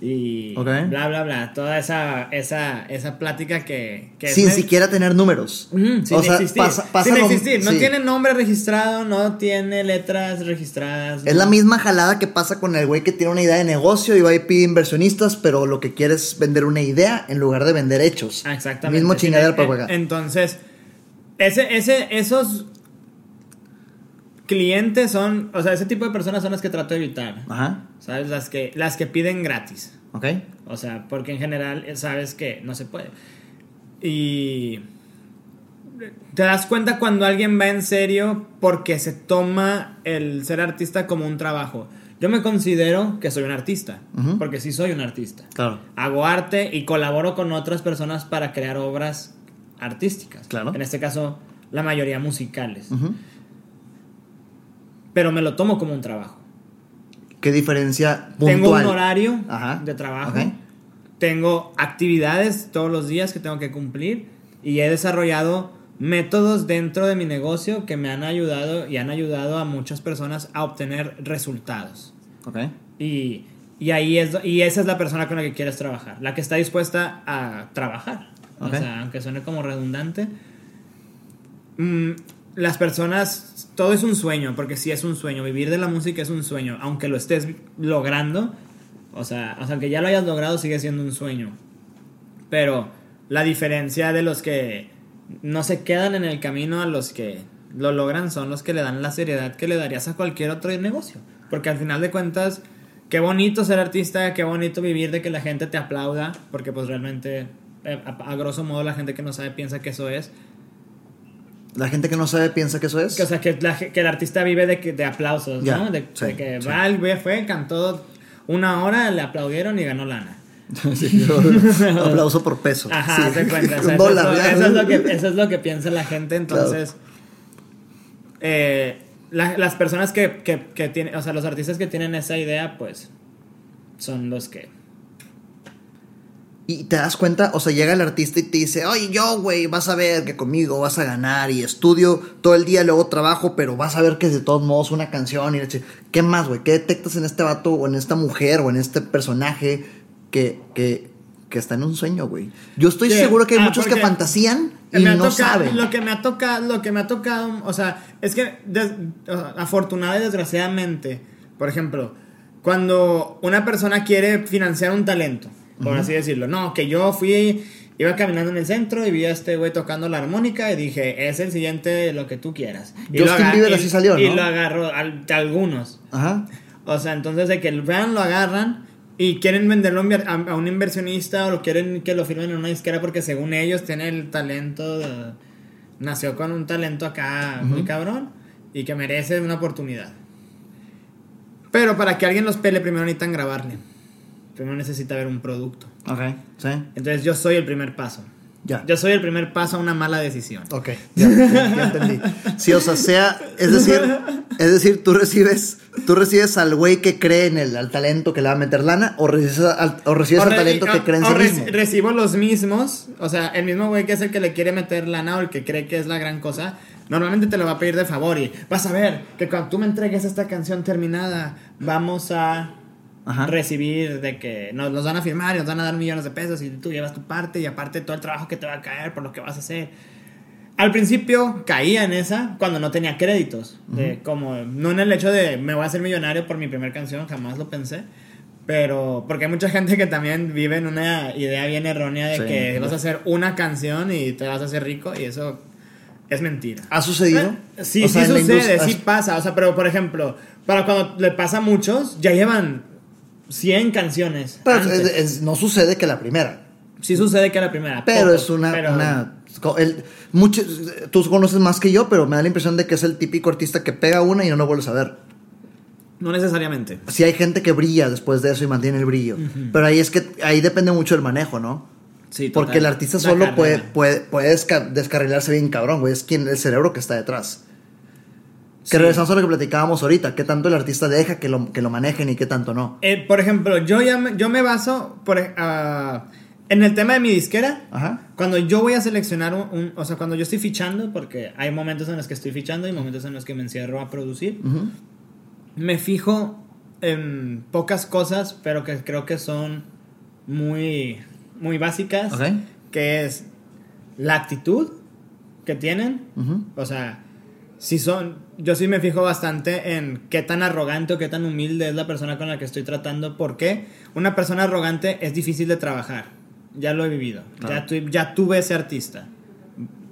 y bla, bla, bla, toda esa, esa, esa plática que... Sin siquiera tener números. Sin o sea, existir. pasa, pasa sin existir. No sí. tiene nombre registrado, no tiene letras registradas. Es no. la misma jalada que pasa con el güey que tiene una idea de negocio y va y pide inversionistas, pero lo que quiere es vender una idea en lugar de vender hechos. Ah, Exactamente. Mismo chingadera eh, para jugar. Entonces, ese, ese, esos clientes son, o sea, ese tipo de personas son las que trato de evitar. Ajá. ¿Sabes? Las que, las que piden gratis. Ok. O sea, porque en general eh, sabes que no se puede. Y te das cuenta cuando alguien va en serio porque se toma el ser artista como un trabajo. yo me considero que soy un artista, Ujú. porque sí soy un artista. Claro. Hago arte y colaboro con otras personas para crear obras artísticas. Claro. En este caso, la mayoría musicales. Ujú. Pero me lo tomo como un trabajo. ¿Qué diferencia puntual? Tengo un horario Ajá. de trabajo. Tengo actividades todos los días que tengo que cumplir. Y he desarrollado métodos dentro de mi negocio que me han ayudado y han ayudado a muchas personas a obtener resultados. Ok. Y, y ahí es, y esa es la persona con la que quieres trabajar, la que está dispuesta a trabajar. O sea, aunque suene como redundante. mm, las personas, todo es un sueño, porque sí es un sueño, vivir de la música es un sueño, aunque lo estés logrando, o sea, o sea, aunque ya lo hayas logrado, sigue siendo un sueño. Pero la diferencia de los que no se quedan en el camino a los que lo logran son los que le dan la seriedad que le darías a cualquier otro negocio. Porque al final de cuentas, qué bonito ser artista, qué bonito vivir de que la gente te aplauda, porque pues realmente, eh, a grosso modo, la gente que no sabe piensa que eso es. La gente que no sabe piensa que eso es. Que, o sea, que, la ge- que el artista vive de, que, de aplausos, Ya, ¿no? De, sí, de que sí. va, fue, cantó una hora, le aplaudieron y ganó lana. Sí, Aplauso por peso. Ajá, te cuenta. o sea, eso, es lo- eso es lo que, eso es lo que piensa la gente. Entonces, eh, la- las personas que, que, que tienen, o sea, los artistas que tienen esa idea, pues, son los que. Y te das cuenta, o sea, llega el artista y te dice, oye, yo, güey, vas a ver que conmigo vas a ganar y estudio todo el día, luego trabajo, pero vas a ver que es de todos modos una canción y ch- ¿Qué más, güey? ¿Qué detectas en este vato o en esta mujer o en este personaje que, que, que está en un sueño, güey? Yo estoy seguro que hay ah, muchos que fantasían y no tocado- saben. Lo que me ha tocado, lo que me ha tocado, o sea, es que des- afortunada y desgraciadamente, por ejemplo, cuando una persona quiere financiar un talento, por así decirlo, no, que yo fui, iba caminando en el centro y vi a este güey tocando la armónica y dije, es el siguiente lo que tú quieras. Y Justin Bieber y- así salió, Y ¿no? lo agarró al- algunos. Ajá. O sea, entonces de que el vean lo agarran y quieren venderlo a un inversionista o lo quieren que lo firmen en una disquera porque según ellos tiene el talento, de- nació con un talento acá muy cabrón y que merece una oportunidad. Pero para que alguien los pele primero necesitan grabarle. Primero necesita ver un producto. Ok, sí. Entonces yo soy el primer paso. Ya. Yo soy el primer paso a una mala decisión. Ok, ya, ya- ya entendí. Sí, o sea, sea, es decir, es decir, tú recibes, tú recibes al güey que cree en el al talento que le va a meter lana, o recibes al, o recibes al re- talento que o- cree en o sí mismo. Recibo los mismos, o sea, el mismo güey que es el que le quiere meter lana o el que cree que es la gran cosa, normalmente te lo va a pedir de favor y vas a ver que cuando tú me entregues esta canción terminada, vamos a Ajá. recibir de que nos los van a firmar y nos van a dar millones de pesos y tú llevas tu parte y aparte todo el trabajo que te va a caer por lo que vas a hacer. Al principio caía en esa cuando no tenía créditos. de como, no en el hecho de me voy a hacer millonario por mi primera canción, jamás lo pensé. Pero porque hay mucha gente que también vive en una idea bien errónea de Sí, que claro. vas a hacer una canción y te vas a hacer rico y eso es mentira. ¿Ha sucedido? Eh, Sí, O sí sucede, sí pasa. O sea, pero por ejemplo, para cuando le pasa a muchos, ya llevan 100 canciones. Pero antes. es- es- no sucede que la primera. Sí sucede que la primera. Pero es una, pero- una el- muchos, tú conoces más que yo, pero me da la impresión de que es el típico artista que pega una y no lo vuelves a ver. No necesariamente. Sí hay gente que brilla después de eso y mantiene el brillo. Pero ahí es que ahí depende mucho del manejo, ¿no? Sí, Porque total. el artista solo puede, puede, puede desca- descarrilarse bien cabrón, güey. Es quien, el cerebro que está detrás. Que Sí. regresamos a lo que platicábamos ahorita. ¿Qué tanto el artista deja que lo, que lo manejen y qué tanto no? Eh, por ejemplo, yo, ya me, yo me baso por, ah, en el tema de mi disquera. Ajá. Cuando yo voy a seleccionar un, un- O sea, cuando yo estoy fichando, porque hay momentos en los que estoy fichando y momentos en los que me encierro a producir. Ujú. Me fijo en pocas cosas, pero que creo que son muy, muy básicas. Ok. Que es la actitud que tienen. Ujú. O sea, si son. Yo sí me fijo bastante en qué tan arrogante o qué tan humilde es la persona con la que estoy tratando. Porque una persona arrogante es difícil de trabajar. Ya lo he vivido. Ya, tu- ya tuve ese artista.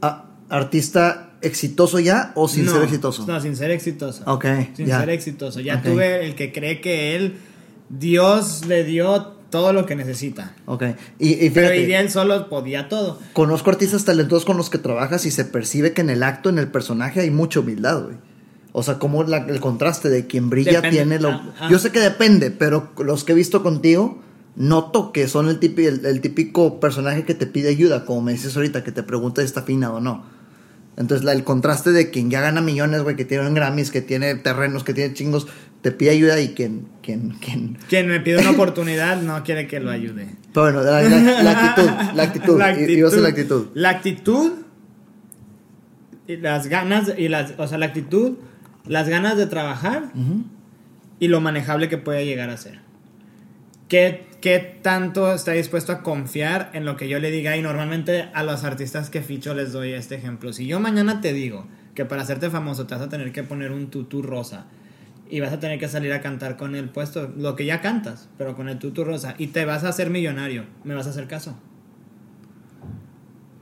Ah, ¿Artista exitoso ya o sin No, ser exitoso? No, sin ser exitoso. Ok, Sin ya. ser exitoso. Ya tuve el que cree que él, Dios le dio todo lo que necesita. Ok. Y, y Pero él solo podía todo. conozco artistas talentosos con los que trabajas y se percibe que en el acto, en el personaje, hay mucha humildad, güey. O sea, como la- el contraste de quien brilla Depende. tiene lo... Yo sé que depende, pero los que he visto contigo, noto que son el, típico, el, el típico personaje que te pide ayuda, como me dices ahorita, que te pregunta si está afinado o no. Entonces, la- el contraste de quien ya gana millones, güey, que tiene un Grammys, que tiene terrenos, que tiene chingos, te pide ayuda y quien... quien, quien... Quien me pide una oportunidad no quiere que lo ayude. Pero bueno, la, la- la actitud, la actitud, La y- y la actitud. La actitud y las ganas, y las, o sea, la actitud, las ganas de trabajar y lo manejable que puede llegar a ser. ¿Qué, ¿Qué tanto está dispuesto a confiar en lo que yo le diga? Y normalmente a los artistas que ficho les doy este ejemplo. Si yo mañana te digo que para hacerte famoso te vas a tener que poner un tutú rosa y vas a tener que salir a cantar con el puesto, lo que ya cantas, pero con el tutú rosa, y te vas a hacer millonario, ¿me vas a hacer caso?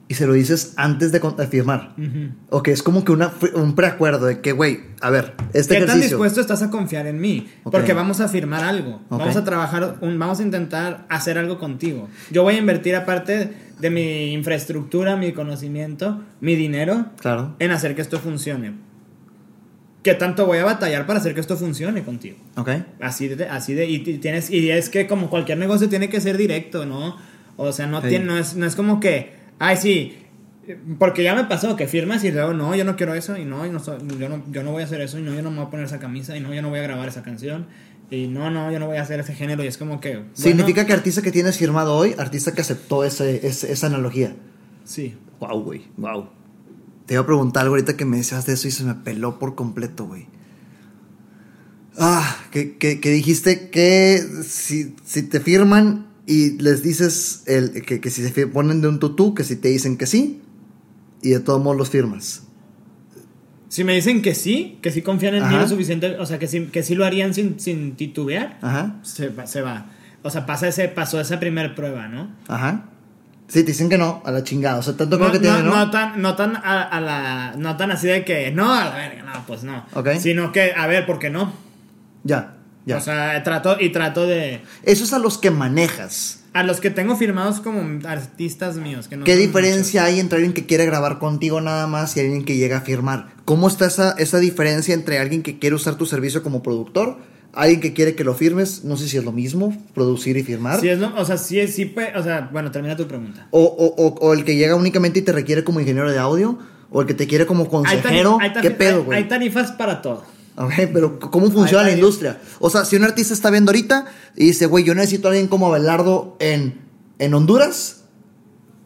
Y se lo dices antes de, firmar. Ujú. Ok, es como que una, un preacuerdo de que, güey, a ver, este ¿Qué tan ejercicio... dispuesto estás a confiar en mí? Porque vamos a firmar algo. Vamos a trabajar, un- vamos a intentar hacer algo contigo. Yo voy a invertir aparte de mi infraestructura, mi conocimiento, mi dinero Claro. en hacer que esto funcione. ¿Qué tanto voy a batallar para hacer que esto funcione contigo? Ok. Así de, así de, y, tienes, y es que como cualquier negocio tiene que ser directo, ¿no? O sea, no, Sí. tiene, no, es, no es como que, ay, sí, porque ya me pasó que firmas y luego, no, yo no quiero eso, y no, y no yo, no yo no voy a hacer eso, y no, yo no me voy a poner esa camisa, y no, yo no voy a grabar esa canción, y no, no, yo no voy a hacer ese género, y es como que... bueno, Significa que artista que tienes firmado hoy, artista que aceptó ese, ese- esa analogía. Sí. Wow, güey, wow. Te iba a preguntar algo ahorita que me decías de eso y se me peló por completo, güey. Ah, que, que- que dijiste que si, si te firman y les dices el, que, que si se ponen de un tutú, que si te dicen que sí, y de todos modos los firmas. Si me dicen que sí, que sí confían en mí Ajá. lo suficiente, o sea, que sí, que sí lo harían sin, sin titubear, Ajá, se, va- se va. O sea, pasa ese, pasó esa primer prueba, ¿no? ajá. Sí, te dicen que no, a la chingada. O sea, tanto No, creo que no, tiene, ¿no? no tan, no tan a, a la, no tan así de que, no, a la verga, no, pues no. Ok. Sino que, a ver, ¿por qué no? Ya, ya. O sea, trato y trato de... Eso es a los que manejas. A los que tengo firmados como artistas míos. Que no ¿Qué diferencia hay entre alguien que quiere grabar contigo nada más y alguien que llega a firmar? ¿Cómo está esa, esa diferencia entre alguien que quiere usar tu servicio como productor, alguien que quiere que lo firmes? No sé si es lo mismo, producir y firmar. Sí, es lo- o sea, sí, es- sí, puede- o sea, bueno, termina tu pregunta. o, o- o- o el que llega únicamente y te requiere como ingeniero de audio, o el que te quiere como Hay consejero. hay ¿Qué pedo, güey? Hay tarifas para todo. Ok, pero ¿cómo funciona la industria? O sea, si un artista está viendo ahorita y dice, güey, yo necesito a alguien como Abelardo en, en Honduras,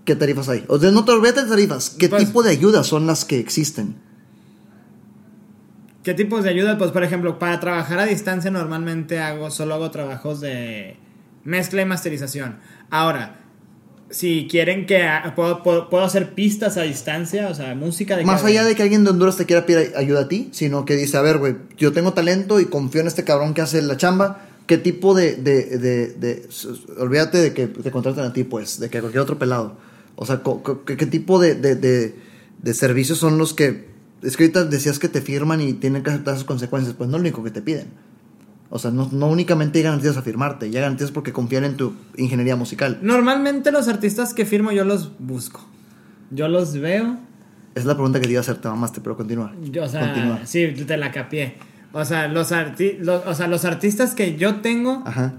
¿qué tarifas hay? O sea, no te olvides de tarifas. ¿Qué Pues- tipo de ayudas son las que existen? ¿Qué tipos de ayuda? Pues, por ejemplo, para trabajar a distancia normalmente hago, solo hago trabajos de mezcla y masterización. Ahora, si quieren que ha- puedo, puedo, puedo hacer pistas a distancia, o sea, música de Más allá de que alguien de Honduras te quiera pedir ayuda a ti, sino que dice, a ver, güey, yo tengo talento y confío en este cabrón que hace la chamba. ¿Qué tipo de... de, de, olvídate de que te contraten a ti, pues, de que cualquier otro pelado. O sea, ¿qué, qué tipo de, de, de, de servicios son los que... Es que ahorita decías que te firman y tienen que aceptar sus consecuencias. Pues no es lo único que te piden. O sea, no, no únicamente llegan garantías a firmarte, ya garantías porque confían en tu ingeniería musical. Normalmente los artistas que firmo yo los busco. Yo los veo. Es la pregunta que te iba a hacer, te mamaste, pero continúa. Yo, o sea, Continúa. sí, te la capié. O sea, los arti- los- o sea, los artistas que yo tengo, Ajá.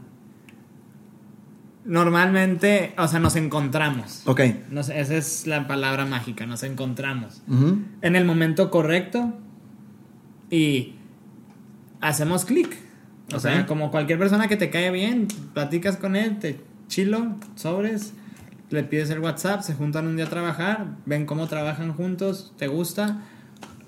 Normalmente, o sea, nos encontramos. Ok. No sé, esa es la palabra mágica, nos encontramos. Ujú. En el momento correcto y hacemos clic. O Ok. sea, como cualquier persona que te cae bien, platicas con él, te chilo, sobres, le pides el WhatsApp, se juntan un día a trabajar, ven cómo trabajan juntos, te gusta,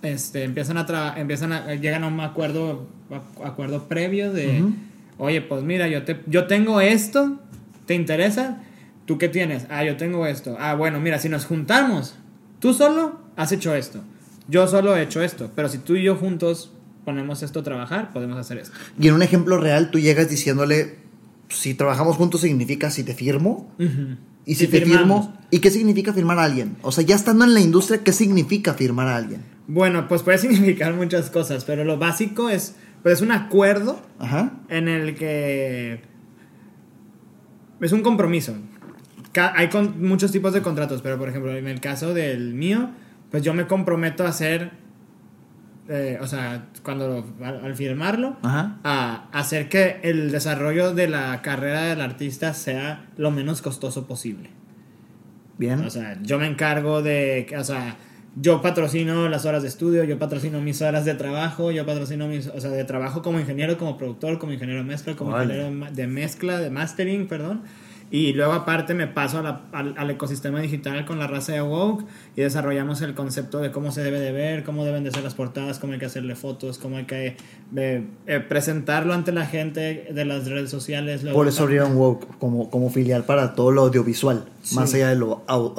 este, empiezan a tra- empiezan a llegan a un acuerdo a- acuerdo previo de, Ujú. oye, pues mira, yo te yo tengo esto, ¿te interesa? ¿Tú qué tienes? Ah, yo tengo esto. Ah, bueno, mira, si nos juntamos, tú solo has hecho esto, yo solo he hecho esto, pero si tú y yo juntos ponemos esto a trabajar, podemos hacer esto. Y en un ejemplo real, tú llegas diciéndole, si trabajamos juntos significa si te firmo. Y si, Si te firmamos. firmo, ¿y qué significa firmar a alguien? O sea, ya estando en la industria, ¿qué significa firmar a alguien? Bueno, pues puede significar muchas cosas, pero lo básico es, pues es un acuerdo Ajá. en el que es un compromiso. Hay con- muchos tipos de contratos, pero por ejemplo, en el caso del mío, pues yo me comprometo a hacer eh, o sea, cuando al, al firmarlo, Ajá. a hacer que el desarrollo de la carrera del artista sea lo menos costoso posible. Bien. O sea, yo me encargo de, o sea, yo patrocino las horas de estudio, yo patrocino mis horas de trabajo, yo patrocino mis, o sea, de trabajo como ingeniero, como productor, como ingeniero de mezcla, como ingeniero de mezcla, de mastering, perdón. Y luego aparte me paso a la- al, al ecosistema digital con la raza de Woke y desarrollamos el concepto de cómo se debe de ver, cómo deben de ser las portadas, cómo hay que hacerle fotos, cómo hay que eh, eh, presentarlo ante la gente de las redes sociales. Por eso abrieron Woke como, como filial para todo lo audiovisual, Sí. más allá de lo au-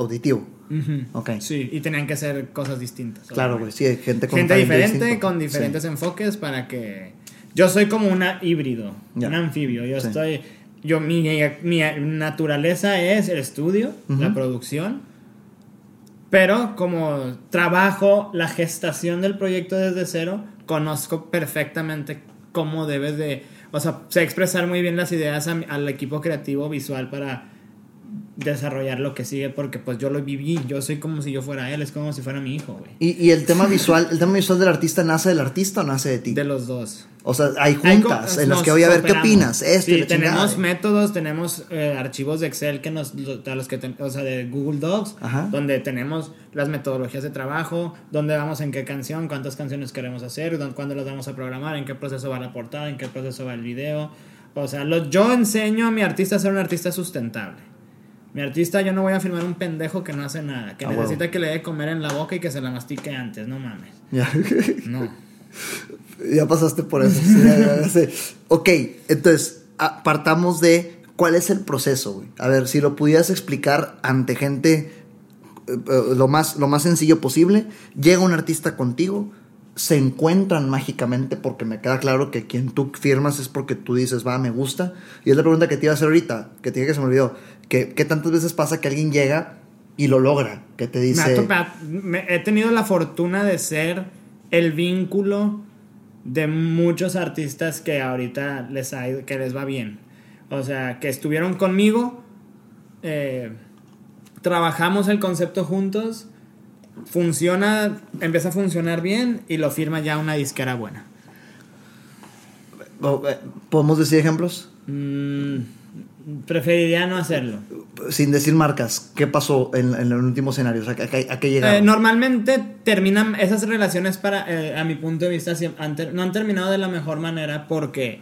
auditivo. Ujú. Ok. Sí, y tenían que ser cosas distintas. Claro, güey, sí, gente con gente diferente, distinto. con diferentes enfoques para que... Yo soy como una híbrido, un anfibio. Yo Sí. estoy... Yo, mi, mi naturaleza es el estudio, Ujú. la producción, pero como trabajo la gestación del proyecto desde cero, conozco perfectamente cómo debes de... O sea, sé expresar muy bien las ideas a al equipo creativo visual para desarrollar lo que sigue porque pues yo lo viví, yo soy como si yo fuera él, es como si fuera mi hijo, güey. Y, y el tema visual, el tema visual del artista nace del artista o nace de ti. De los dos. O sea, hay juntas en las que voy a ver qué opinas. Esto Sí, tenemos métodos, tenemos eh, archivos de Excel que nos, a los que ten- o sea, de Google Docs, Ajá. donde tenemos las metodologías de trabajo, dónde vamos en qué canción, cuántas canciones queremos hacer, dónde- cuándo las vamos a programar, en qué proceso va la portada, en qué proceso va el video. O sea, lo- yo enseño a mi artista a ser un artista sustentable. Mi artista, yo no voy a firmar un pendejo que no hace nada, que Ah, necesita que le dé comer en la boca y que se la mastique antes, no mames. Ya, No. ya pasaste por eso. sí, ya, ya, ya sé. Ok, entonces, partamos de cuál es el proceso, güey. A ver, si lo pudieras explicar ante gente eh, eh, lo, más, lo más sencillo posible. Llega un artista contigo, se encuentran mágicamente porque me queda claro que quien tú firmas es porque tú dices, va, me gusta. Y es la pregunta que te iba a hacer ahorita, que dije que se me olvidó. Que, ¿Qué tantas veces pasa que alguien llega y lo logra? Que te Me dice... me- he tenido la fortuna de ser el vínculo de muchos artistas que ahorita les, ha que les va bien. O sea, que estuvieron conmigo, eh, trabajamos el concepto juntos, funciona, empieza a funcionar bien y lo firma ya una disquera buena. Eh, ¿Podemos decir ejemplos? Mm, preferiría no hacerlo. Sin decir marcas, ¿qué pasó en, en el último escenario? O sea, ¿a, qué- a qué llegaron? Eh, normalmente terminan esas relaciones para, eh, a mi punto de vista, siem- han ter- no han terminado de la mejor manera porque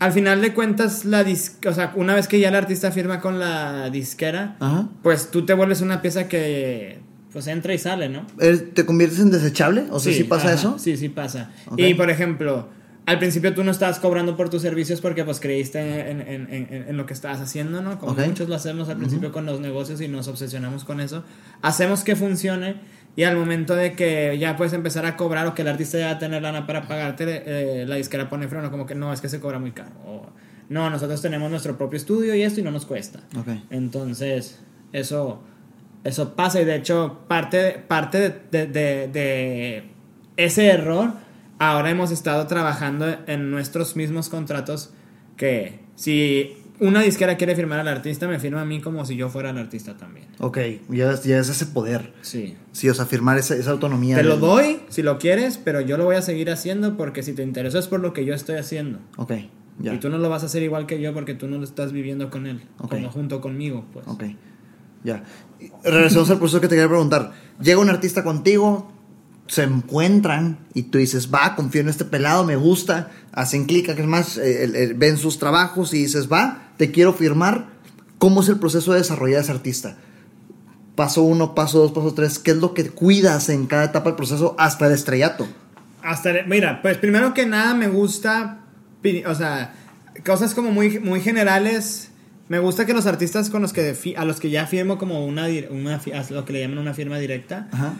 al final de cuentas, la dis- o sea, una vez que ya el artista firma con la disquera, Ajá. pues tú te vuelves una pieza que pues entra y sale, ¿no? ¿Te conviertes en desechable? O sea, ¿sí, pasa ajá, eso? Sí, sí pasa. Y por ejemplo, al principio tú no estabas cobrando por tus servicios porque pues creíste en, en- en- en lo que estabas haciendo, ¿no? Como muchos lo hacemos al principio con los negocios y nos obsesionamos con eso. Hacemos que funcione y al momento de que ya puedes empezar a cobrar o que el artista ya va a tener lana para pagarte, eh, la disquera pone freno como que no, es que se cobra muy caro. O, no, nosotros tenemos nuestro propio estudio y esto y no nos cuesta. Ok. Entonces, eso, eso pasa y de hecho parte, parte de, de- de- de ese error, ahora hemos estado trabajando en nuestros mismos contratos que si una disquera quiere firmar al artista, me firma a mí como si yo fuera el artista también. Ok, ya, ya es ese poder. Sí. Sí, o sea, firmar esa, esa autonomía. Te lo doy si lo quieres, pero yo lo voy a seguir haciendo porque si te interesa es por lo que yo estoy haciendo. Ok, ya. Y tú no lo vas a hacer igual que yo porque tú no lo estás viviendo con él, Ok. como junto conmigo, pues. Ok, ya. Regresamos al proceso que te quería preguntar. Llega un artista contigo, se encuentran y tú dices, va, confío en este pelado, me gusta, hacen clic, es más, eh, ven sus trabajos y dices, va, te quiero firmar. ¿Cómo es el proceso de desarrollar a ese artista? Paso uno, paso dos, paso tres. ¿Qué es lo que cuidas en cada etapa del proceso hasta el estrellato? Hasta, mira, pues primero que nada me gusta, o sea, cosas como muy, muy generales. Me gusta que los artistas con los que a los que ya firmo como una, una a lo que le llaman una firma directa, Ajá.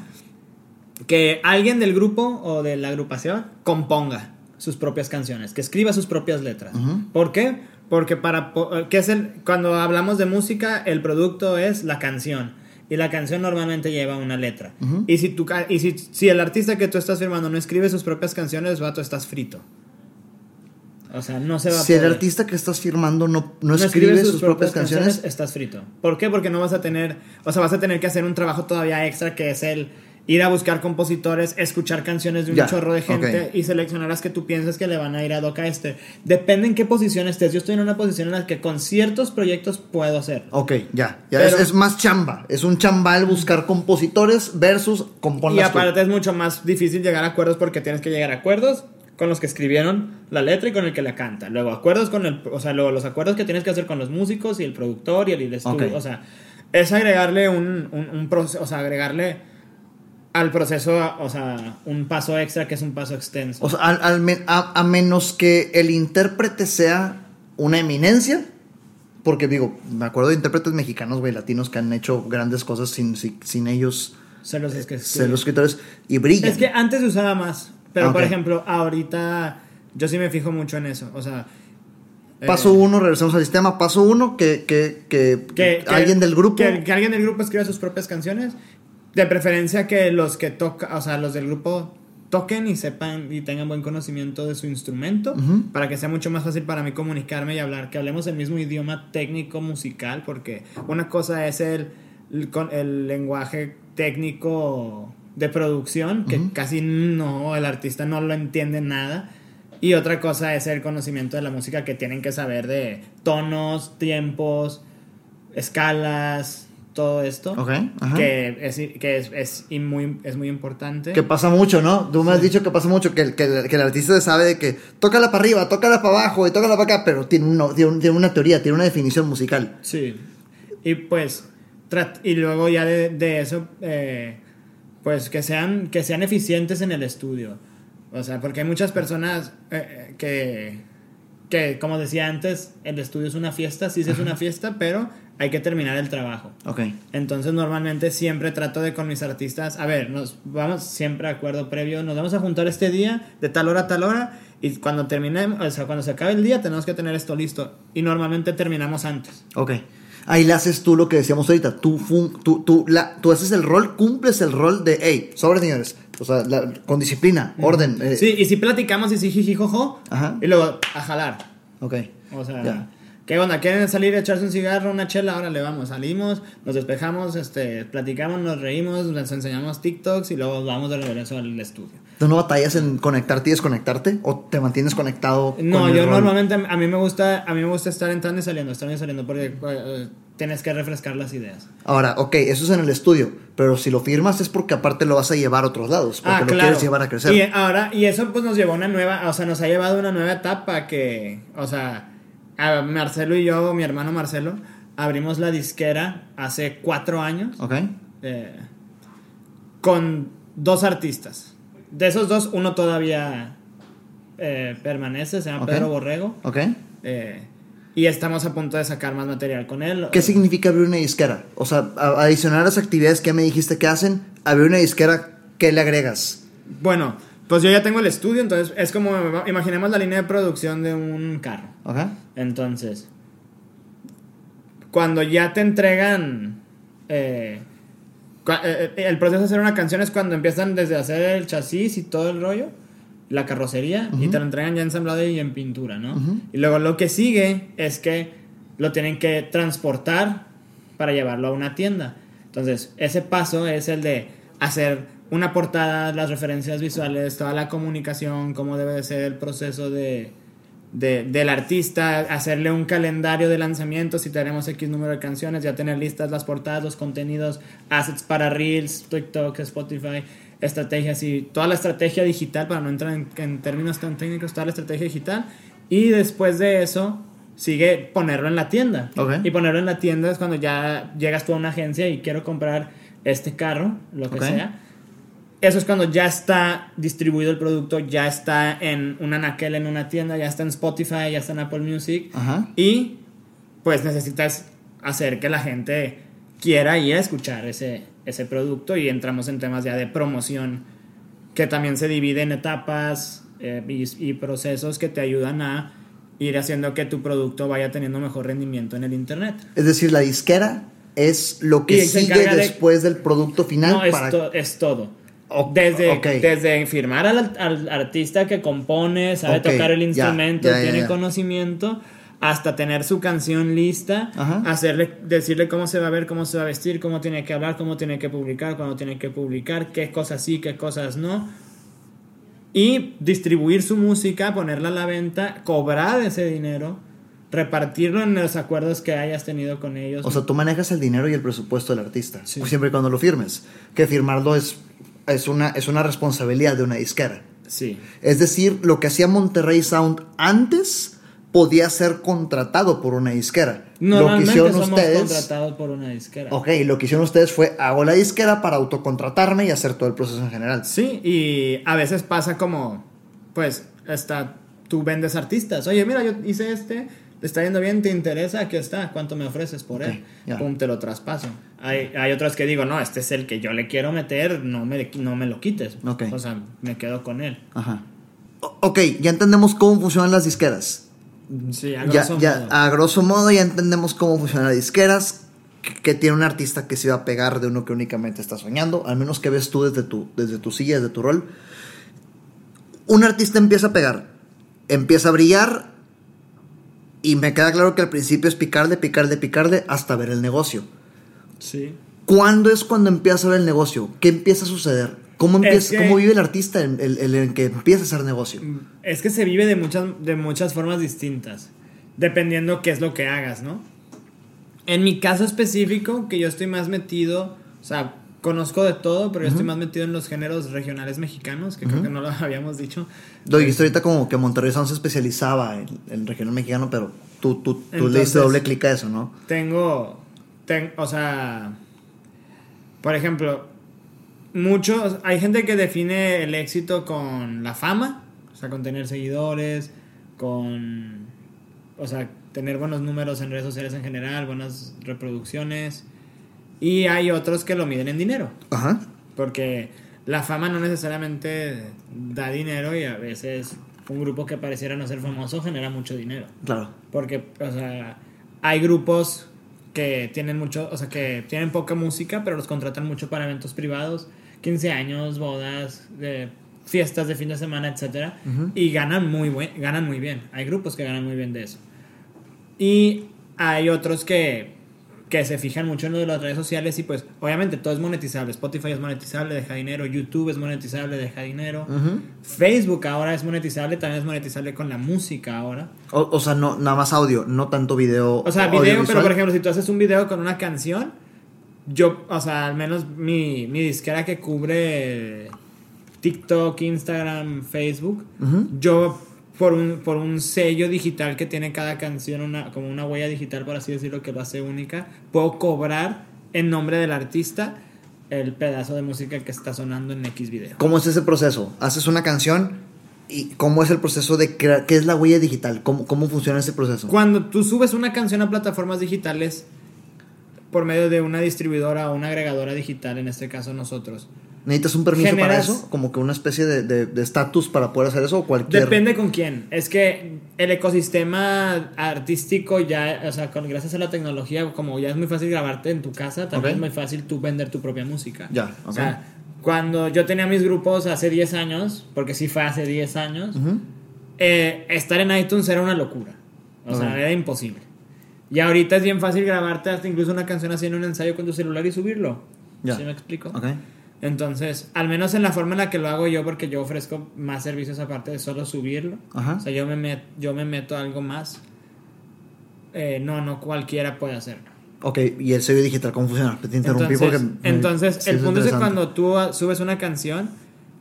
Que alguien del grupo o de la agrupación componga sus propias canciones, que escriba sus propias letras. ¿Por qué? Porque para ¿qué es el cuando hablamos de música, el producto es la canción y la canción normalmente lleva una letra. Y si tu y si, si el artista que tú estás firmando no escribe sus propias canciones, vato estás frito. O sea, no se va Si a el poder. artista que estás firmando no, no, no escribe sus propias canciones, estás frito. ¿Por qué? Porque no vas a tener, o sea, vas a tener que hacer un trabajo todavía extra que es el ir a buscar compositores, escuchar canciones de un Ya, chorro de gente y seleccionar las que tú piensas que le van a ir a doc a este. Depende en qué posición estés. Yo estoy en una posición en la que con ciertos proyectos puedo hacer. Ok, ya. ya Pero- es, es más chamba. Es un chambal buscar compositores versus Y componer. aparte es mucho más difícil llegar a acuerdos porque tienes que llegar a acuerdos con los que escribieron la letra y con el que la canta. Luego acuerdos con el, o sea, luego los acuerdos que tienes que hacer con los músicos y el productor y el, y el estudio. O sea, es agregarle un, un, un proceso, o sea, agregarle al proceso, o sea, un paso extra que es un paso extenso. O sea, al- al a, a menos que el intérprete sea una eminencia. Porque digo, me acuerdo de intérpretes mexicanos, güey, latinos que han hecho grandes cosas sin, sin, sin ellos Se los que ser los escritores y brillan. Es que antes se usaba más. Pero, Ah, por ejemplo, ahorita yo sí me fijo mucho en eso. O sea. eh, Paso uno, regresamos al sistema. Paso uno, que, que, que, que, alguien del grupo. Que, que alguien del grupo escriba sus propias canciones. De preferencia que los que toca, o sea, los del grupo toquen y sepan y tengan buen conocimiento de su instrumento para que sea mucho más fácil para mí comunicarme y hablar, que hablemos el mismo idioma técnico musical, porque una cosa es el, el, lenguaje técnico de producción, que casi no, el artista no lo entiende nada. Y otra cosa es el conocimiento de la música que tienen que saber de tonos, tiempos, escalas, todo esto. Ajá. Que, es, que es, es, y muy, es muy importante. Que pasa mucho, ¿no? Tú me has dicho que pasa mucho, que el, que, que el artista sabe de que tócala para arriba, tócala para abajo y tócala para acá, pero tiene, uno- tiene, un- tiene una teoría, tiene una definición musical. Sí. Y pues, y luego ya de, de eso, eh, pues que sean, que sean eficientes en el estudio. O sea, porque hay muchas personas eh, eh, que, que, como decía antes, el estudio es una fiesta, sí, sí es una fiesta, pero hay que terminar el trabajo. Ok. Entonces normalmente siempre trato de con mis artistas, a ver, nos vamos siempre a acuerdo previo, nos vamos a juntar este día de tal hora a tal hora y cuando terminemos, o sea, cuando se acabe el día tenemos que tener esto listo y normalmente terminamos antes. Ok. Ahí le haces tú lo que decíamos ahorita. Tú, fun- tú, tú, la, tú haces el rol, cumples el rol de, hey, sobre señores. O sea, la- con disciplina, orden. eh, Sí, y si platicamos y si jijijojo Ajá. y luego a jalar. Ok. O sea, Ya. ¿Qué onda? ¿Quieren salir a echarse un cigarro, una chela? Órale, vamos, salimos, nos despejamos, este, platicamos, nos reímos, les enseñamos TikToks y luego vamos de regreso al estudio. ¿Tú no batallas en conectarte y desconectarte? ¿O te mantienes conectado? No, con yo normalmente a mí me gusta a mí me gusta estar entrando y saliendo, entrando y saliendo porque eh, tienes que refrescar las ideas. Ahora, ok, eso es en el estudio. Pero si lo firmas es porque aparte lo vas a llevar a otros lados. Porque lo quieres llevar a crecer. Ah, Y ahora y eso pues nos llevó a una nueva, o sea, nos ha llevado a una nueva etapa que, o sea, a Marcelo y yo, mi hermano Marcelo, abrimos la disquera hace cuatro años Ok. eh, con dos artistas. De esos dos, uno todavía eh, permanece, se llama. Pedro Borrego. Ok. Eh, y estamos a punto de sacar más material con él. ¿Qué significa abrir una disquera? O sea, adicionar las actividades que me dijiste que hacen, abrir una disquera, ¿qué le agregas? Bueno, pues yo ya tengo el estudio, entonces es como, imaginemos la línea de producción de un carro. Entonces, cuando ya te entregan... eh, eh, eh, el proceso de hacer una canción es cuando empiezan desde hacer el chasis y todo el rollo, la carrocería, y te lo entregan ya ensamblado y en pintura, ¿no? Y luego lo que sigue es que lo tienen que transportar para llevarlo a una tienda. Entonces, ese paso es el de hacer una portada, las referencias visuales, toda la comunicación, cómo debe de ser el proceso de, de- del artista, hacerle un calendario de lanzamientos si tenemos X número de canciones, ya tener listas las portadas, los contenidos, assets para Reels, TikTok, Spotify, estrategias y toda la estrategia digital, para no entrar en, en términos tan técnicos, toda la estrategia digital. Y después de eso, sigue ponerlo en la tienda. Ok. Y ponerlo en la tienda es cuando ya llegas tú a una agencia y quiero comprar este carro, lo que sea. Eso es cuando ya está distribuido el producto, ya está en una naquel en una tienda, ya está en Spotify, ya está en Apple Music. Ajá. Y pues necesitas hacer que la gente quiera ir a escuchar ese, ese producto y entramos en temas ya de promoción que también se divide en etapas eh, y, y procesos que te ayudan a ir haciendo que tu producto vaya teniendo mejor rendimiento en el internet. Es decir, la disquera es lo que sigue de- después del producto final No, es, para... to- es todo. Desde, ok. desde firmar al, al artista que compone, sabe Ok, tocar el instrumento, ya, ya, tiene ya. conocimiento, hasta tener su canción lista, Ajá. hacerle, decirle cómo se va a ver, cómo se va a vestir, cómo tiene que hablar, cómo tiene que publicar, cuándo tiene que publicar, qué cosas sí, qué cosas no. Y distribuir su música, ponerla a la venta, cobrar ese dinero, repartirlo en los acuerdos que hayas tenido con ellos. O sea, tú manejas el dinero y el presupuesto del artista. Sí. Siempre y cuando lo firmes. Que firmarlo es, es, una, es una responsabilidad de una disquera. sí. Es decir, lo que hacía Monterrey Sound antes podía ser contratado por una disquera. lo que Normalmente hicieron somos ustedes. contratados por una disquera. Ok, lo que hicieron ustedes fue hago la disquera para autocontratarme y hacer todo el proceso en general. Sí, y a veces pasa como, pues, hasta tú vendes artistas. Oye, mira, yo hice este, te está yendo bien, te interesa, aquí está, ¿cuánto me ofreces por él? Ok, ya. Pum, te lo traspaso. Hay, hay otros que digo, no, este es el que yo le quiero meter, no me, no me lo quites. Ok. O sea, me quedo con él. Ajá. O- ok, ya entendemos cómo funcionan las disqueras. Sí, a Ya, grosso ya, modo. a grosso modo ya entendemos cómo funcionan las disqueras, que, que tiene un artista que se va a pegar de uno que únicamente está soñando, al menos que ves tú desde tu, desde tu silla, desde tu rol. Un artista empieza a pegar, empieza a brillar y me queda claro que al principio es picarle, picarle, picarle hasta ver el negocio. Sí. ¿Cuándo es cuando empieza a ver el negocio? ¿Qué empieza a suceder? ¿Cómo, Es empieza, que- ¿cómo vive el artista en el, el- el que empieza a hacer negocio? Es que se vive de muchas, de muchas formas distintas, dependiendo qué es lo que hagas, ¿no? En mi caso específico, que yo estoy más metido, o sea, conozco de todo, pero yo estoy más metido en los géneros regionales mexicanos, que creo que no lo habíamos dicho. Lo dijiste ahorita como que Monterrey Sound se especializaba en el regional mexicano, pero tú, tú, tú le diste doble clic a eso, ¿no? Tengo, ten- o sea, por ejemplo, muchos, hay gente que define el éxito con la fama, o sea, con tener seguidores, con, o sea, tener buenos números en redes sociales en general, buenas reproducciones, y hay otros que lo miden en dinero, Ajá. porque la fama no necesariamente da dinero y a veces un grupo que pareciera no ser famoso genera mucho dinero. Claro. Porque, o sea, hay grupos que tienen mucho, o sea, que tienen poca música, pero los contratan mucho para eventos privados, 15 años, bodas, de fiestas de fin de semana, etcétera, y ganan muy buen, ganan muy bien. Hay grupos que ganan muy bien de eso. Y hay otros que que se fijan mucho en lo de las redes sociales y pues obviamente todo es monetizable. Spotify es monetizable, deja dinero, YouTube es monetizable, deja dinero. Facebook ahora es monetizable, también es monetizable con la música ahora. o, o sea, no, nada más audio, no tanto video. O sea, video, pero por ejemplo, si tú haces un video con una canción, yo, o sea, al menos mi, mi disquera que cubre TikTok, Instagram, Facebook, yo por un, por un sello digital que tiene cada canción, una, como una huella digital, por así decirlo, que lo hace única, puedo cobrar en nombre del artista el pedazo de música que está sonando en X video. ¿Cómo es ese proceso? Haces una canción y cómo es el proceso de crear, qué es la huella digital, cómo, cómo funciona ese proceso. Cuando tú subes una canción a plataformas digitales por medio de una distribuidora o una agregadora digital, en este caso nosotros, ¿Necesitas un permiso para generas- eso? Como que una especie de de- de estatus para poder hacer eso o cualquier. Depende con quién. Es que el ecosistema artístico ya, o sea, con, gracias a la tecnología, como ya es muy fácil grabarte en tu casa, también Ok. es muy fácil tú vender tu propia música. Ya, O ok. sea, cuando yo tenía mis grupos hace 10 años, porque sí fue hace 10 años, Ujú. eh, estar en iTunes era una locura. O sea, Ok. era imposible. Y ahorita es bien fácil grabarte hasta incluso una canción así en un ensayo con tu celular y subirlo. Ya. ¿Sí me explico? Ok. Entonces, al menos en la forma en la que lo hago yo, porque yo ofrezco más servicios aparte de solo subirlo. Ajá. O sea, yo me, met- yo me meto a algo más. Eh, no, no cualquiera puede hacerlo. Ok, y el sello digital, ¿cómo funciona? Te interrumpí Entonces, porque. me- entonces sí, el punto es que cuando tú subes una canción,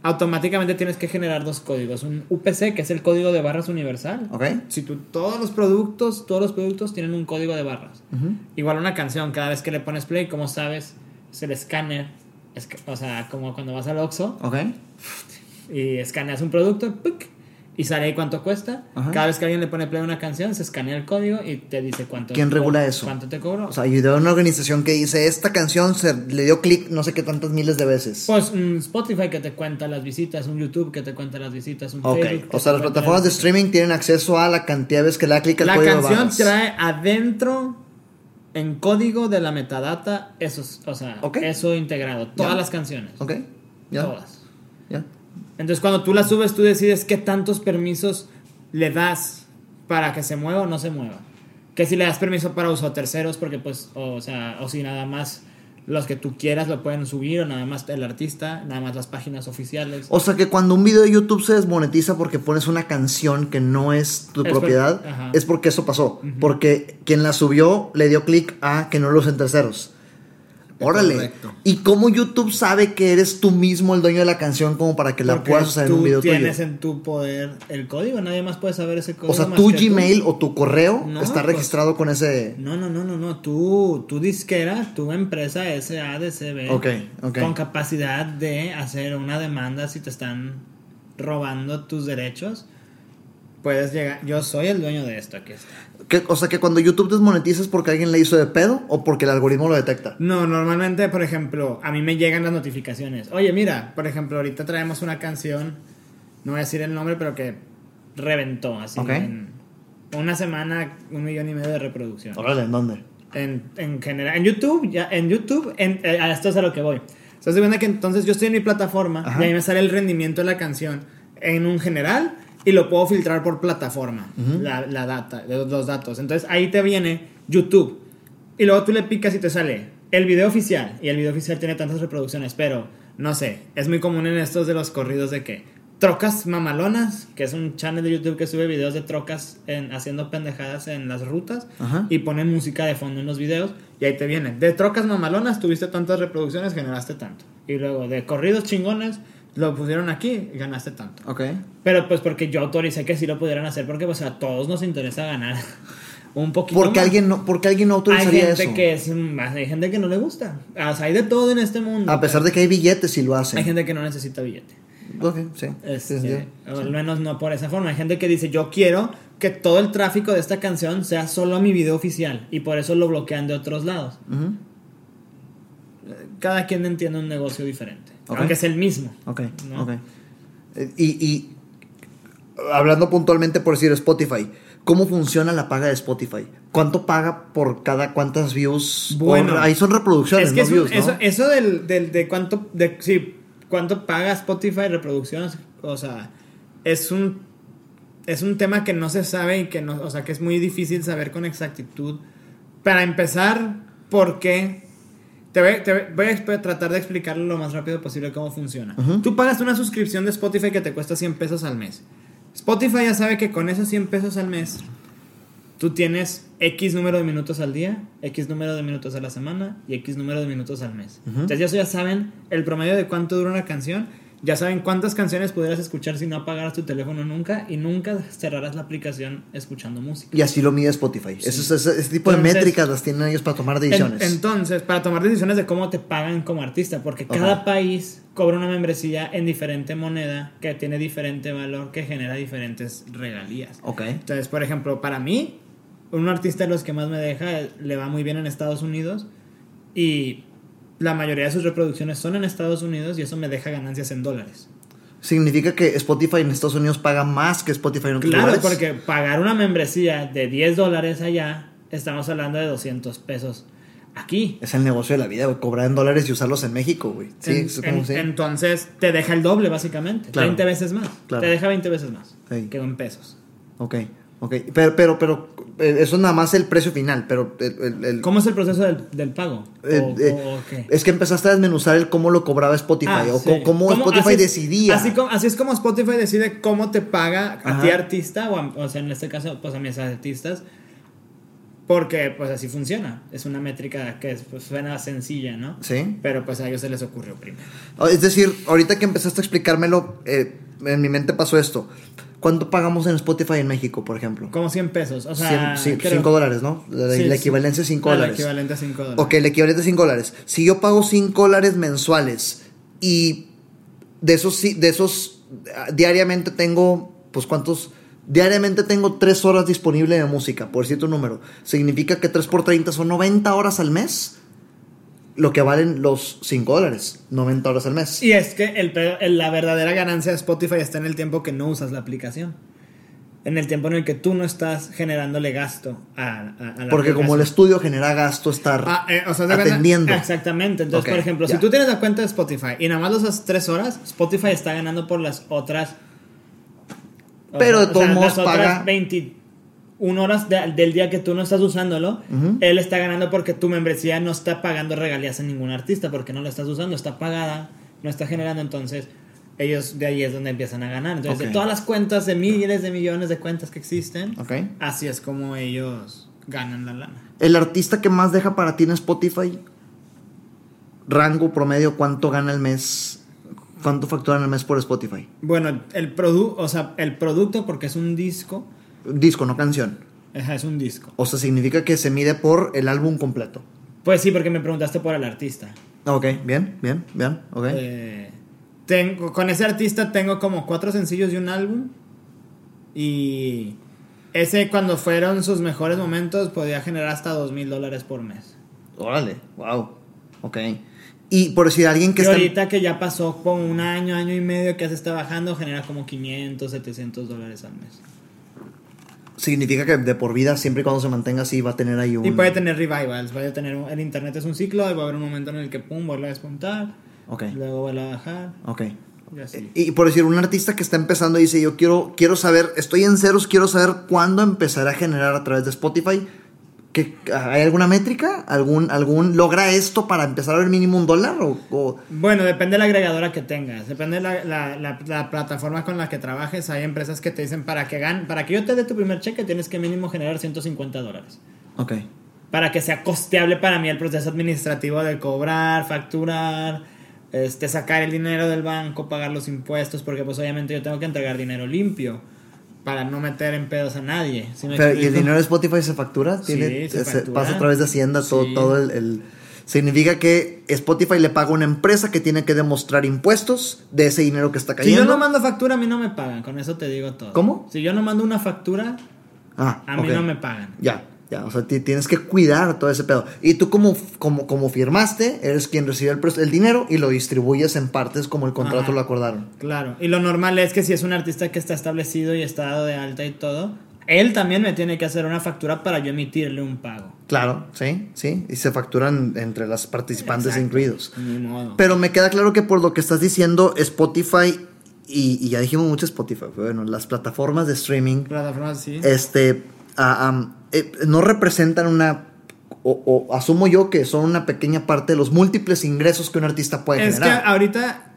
automáticamente tienes que generar dos códigos. Un UPC, que es el código de barras universal. Ok. Si tú, todos los productos, todos los productos tienen un código de barras. Igual una canción, cada vez que le pones play, como sabes, es el escáner. Es o sea, como cuando vas al Oxxo Ok. y escaneas un producto, ¡puc! Y sale ahí cuánto cuesta. Ajá. Cada vez que alguien le pone play a una canción, se escanea el código y te dice cuánto. ¿Quién regula eso? ¿Cuánto te cobro? O sea, y de una organización que dice, esta canción se le dio clic no sé qué tantas miles de veces. pues un Spotify que te cuenta las visitas, un YouTube que te cuenta las visitas, un Ok, Facebook. o sea, las plataformas de streaming tienen acceso a la cantidad de veces que le da clic al La código de canción trae adentro, en código de la metadata, esos, o sea, Ok. eso integrado. Todas Ya. las canciones. Ok, ya. Todas. Ya. Entonces cuando tú la subes, tú decides qué tantos permisos le das para que se mueva o no se mueva. Que si le das permiso para uso a terceros, porque pues, o, sea, o si nada más los que tú quieras lo pueden subir, o nada más el artista, nada más las páginas oficiales. O sea que cuando un video de YouTube se desmonetiza porque pones una canción que no es tu Es propiedad, es porque eso pasó. Porque quien la subió le dio clic a que no lo usen terceros. Órale. correcto. ¿Y cómo YouTube sabe que eres tú mismo el dueño de la canción como para que la Porque puedas usar en tú un video tienes tuyo? en tu poder el código, nadie más puede saber ese código. O sea, tu tú. Gmail o tu correo No, está pues- registrado con ese... No, no, no, no, no. Tú, tu disquera, tu empresa SADCB. Ok, ok. Con capacidad de hacer una demanda si te están robando tus derechos. Puedes llegar. Yo soy el dueño de esto, aquí está. Que- o sea que cuando YouTube desmonetiza es porque alguien le hizo de pedo o porque el algoritmo lo detecta. No, normalmente, por ejemplo, a mí me llegan las notificaciones. Oye, mira, por ejemplo, ahorita traemos una canción, no voy a decir el nombre, pero que reventó así. Ok. En una semana, un millón y medio de reproducción. Órale, ¿en dónde? En, en general, en YouTube, ya, en YouTube, en, eh, a esto es a lo que voy. Estás viendo que entonces yo estoy en mi plataforma Ajá. y ahí me sale el rendimiento de la canción en un general y lo puedo filtrar por plataforma, la, la data, los, datos. Entonces ahí te viene YouTube y luego tú le picas y te sale el video oficial y el video oficial tiene tantas reproducciones, pero no sé, es muy común en estos de los corridos de que Trocas Mamalonas, que es un channel de YouTube que sube videos de trocas en, haciendo pendejadas en las rutas Ajá. y ponen música de fondo en los videos y ahí te viene. De trocas mamalonas tuviste tantas reproducciones, generaste tanto. Y luego de corridos chingones, lo pusieron aquí y ganaste tanto. Ok. Pero pues porque yo autoricé que sí lo pudieran hacer porque pues a todos nos interesa ganar un poquito Porque más. alguien no, porque alguien no hay autorizaría gente eso. que es más, hay gente que no le gusta. O sea, hay de todo en este mundo. A pesar de que hay billetes y lo hacen. hay gente que no necesita billete. Ok, sí. Este, Sí, al menos no por esa forma. Hay gente que dice, yo quiero que todo el tráfico de esta canción sea solo mi video oficial y por eso lo bloquean de otros lados. Cada quien entiende un negocio diferente, Ok. aunque es el mismo. Ok, ¿no? ok. Eh, Y, y hablando puntualmente por decir Spotify, ¿cómo funciona la paga de Spotify? ¿Cuánto paga por cada cuántas views? Bueno, ahí son reproducciones, Es que no eso, views, ¿no? eso, eso del, del- de cuánto, de, sí, cuánto paga Spotify reproducciones, o sea, es un, es un tema que no se sabe y que no, o sea, que es muy difícil saber con exactitud. Para empezar, ¿por qué? Te voy, te voy a tratar de explicarlo lo más rápido posible cómo funciona. Tú pagas una suscripción de Spotify que te cuesta 100 pesos al mes. Spotify ya sabe que con esos 100 pesos al mes tú tienes X número de minutos al día, X número de minutos a la semana y X número de minutos al mes. Entonces ya saben el promedio de cuánto dura una canción, ya saben cuántas canciones pudieras escuchar si no apagaras tu teléfono nunca y nunca cerrarás la aplicación escuchando música. Y así lo mide Spotify. Ese, ese- ese tipo de Entonces- métricas las tienen ellos para tomar En- decisiones. entonces, para tomar decisiones de cómo te pagan como artista, porque Ajá. cada país cobra una membresía en diferente moneda que tiene diferente valor, que genera diferentes regalías. ok. Entonces, por ejemplo, para mí, un artista de los que más me deja le va muy bien en Estados Unidos y la mayoría de sus reproducciones son en Estados Unidos y eso me deja ganancias en dólares. Significa que Spotify en Estados Unidos paga más que Spotify en otros Claro, lugares. porque pagar una membresía de 10 dólares allá, estamos hablando de 200 pesos aquí. Es el negocio de la vida, güey. Cobrar en dólares y usarlos en México, güey. Sí, En- es como en- sí. Entonces te deja el doble, básicamente. Claro. 20 veces más. Claro. Te deja 20 veces más Sí. que en pesos. Ok, ok. Pero, pero, pero, eso es nada más el precio final, pero el- el- el- ¿Cómo es el proceso del, del pago? Eh, ¿O- eh, o? Es que empezaste a desmenuzar el cómo lo cobraba Spotify Ah, o sí. cómo, ¿Cómo- Spotify así decidía. Así, como- así es como Spotify decide cómo te paga a ti artista, o, a- o sea, en este caso, pues a mis artistas, porque pues así funciona. Es una métrica que es, pues, suena sencilla, ¿no? Sí. Pero pues a ellos se les ocurrió primero. O- Es decir, ahorita que empezaste a explicármelo, eh, en mi mente pasó esto. ¿Cuánto pagamos en Spotify en México, por ejemplo? Como 100 pesos. O sea, 100, sí, creo- 5 dólares, ¿no? La, Sí, la equivalencia es 5 Ah, dólares. El equivalente a 5 dólares. Ok, el equivalente a 5 dólares. Si yo pago 5 dólares mensuales y de esos, de esos ah, diariamente tengo, pues cuántos, diariamente tengo 3 horas disponible de música, por un número. Significa que 3 por 30 son 90 horas al mes, lo que valen los 5 dólares, 90 horas al mes. Y es que el, el- la verdadera ganancia de Spotify está en el tiempo que no usas la aplicación. en el tiempo en el que tú no estás generándole gasto a, a- a la Porque como el estudio genera gasto estar Ah, eh, o sea, atendiendo. Exactamente. Entonces, por ejemplo, si tú tienes la cuenta de Spotify y nada más lo usas tres horas, Spotify está ganando por las otras. o Pero de todos modos las otras paga- 21 horas de- del día que tú no estás usándolo, Ujú. él está ganando porque tu membresía no está pagando regalías a ningún artista porque no lo estás usando, está pagada, no está generando. Entonces, ellos de ahí es donde empiezan a ganar. Entonces, de todas las cuentas de miles de millones de cuentas que existen, así es como ellos ganan la lana. El artista que más deja para ti en Spotify, rango promedio, ¿cuánto gana al mes? ¿Cuánto facturan al mes por Spotify? Bueno, el producto, o sea, el producto porque es un disco, Disco, no canción. ajá, es un disco. O sea, significa que se mide por el álbum completo. Pues sí, porque me preguntaste por el artista. Ok, bien, bien, bien, ok. Eh, tengo, con ese artista tengo como cuatro sencillos y un álbum. Y ese cuando fueron sus mejores momentos podía generar hasta dos mil dólares por mes. Órale, wow. Ok. Y por decir, alguien que Y está... ahorita que ya pasó como un año, año y medio que se está bajando, genera como 500, 700 dólares al mes. Significa que de por vida, siempre y cuando se mantenga así, va a tener ahí un... Y puede tener revivals, puede tener... El internet es un ciclo y va a haber un momento en el que pum, vuelve a despuntar, Ok, luego vuelve a bajar ok. y así. Y por decir, un artista que está empezando dice, yo quiero, quiero saber, estoy en ceros, quiero saber cuándo empezará a generar a través de Spotify. ¿Qué, ¿Hay alguna métrica? ¿Algún, algún logra esto para empezar a ver mínimo un dólar? O, o- Bueno, depende de la agregadora que tengas, depende de la, la- la- la plataforma con la que trabajes. Hay empresas que te dicen para que gan para que yo te dé tu primer cheque tienes que mínimo generar 150 dólares. Ok. Para que sea costeable para mí el proceso administrativo de cobrar, facturar, este, sacar el dinero del banco, pagar los impuestos, porque pues obviamente yo tengo que entregar dinero limpio para no meter en pedos a nadie. ¿sí me Pero, ¿Y el dinero de Spotify se factura? Sí, ¿Tiene- se factura. pasa a través de Hacienda todo, Sí. todo el, el- Significa que Spotify le paga a una empresa que tiene que demostrar impuestos de ese dinero que está Si cayendo. yo no mando factura, a mí no me pagan, con eso te digo todo. ¿Cómo? Si yo no mando una factura, Ah, a mí no me pagan. Ya, ya, o sea, ti- tienes que cuidar todo ese pedo. Y tú como, como, como firmaste, eres quien recibe el, dinero y lo distribuyes en partes como el contrato Ajá. lo acordaron. Claro, y lo normal es que si es un artista que está establecido y está dado de alta y todo, él también me tiene que hacer una factura para yo emitirle un pago. Claro, sí, sí. Y se facturan entre las participantes Exacto. incluidos. Ni modo. Pero me queda claro que por lo que estás diciendo, Spotify, y, y ya dijimos mucho Spotify, pero bueno, las plataformas de streaming, Plataformas sí. este, am, eh, no representan una, o, o asumo yo que son una pequeña parte de los múltiples ingresos que un artista puede es que generar. ahorita,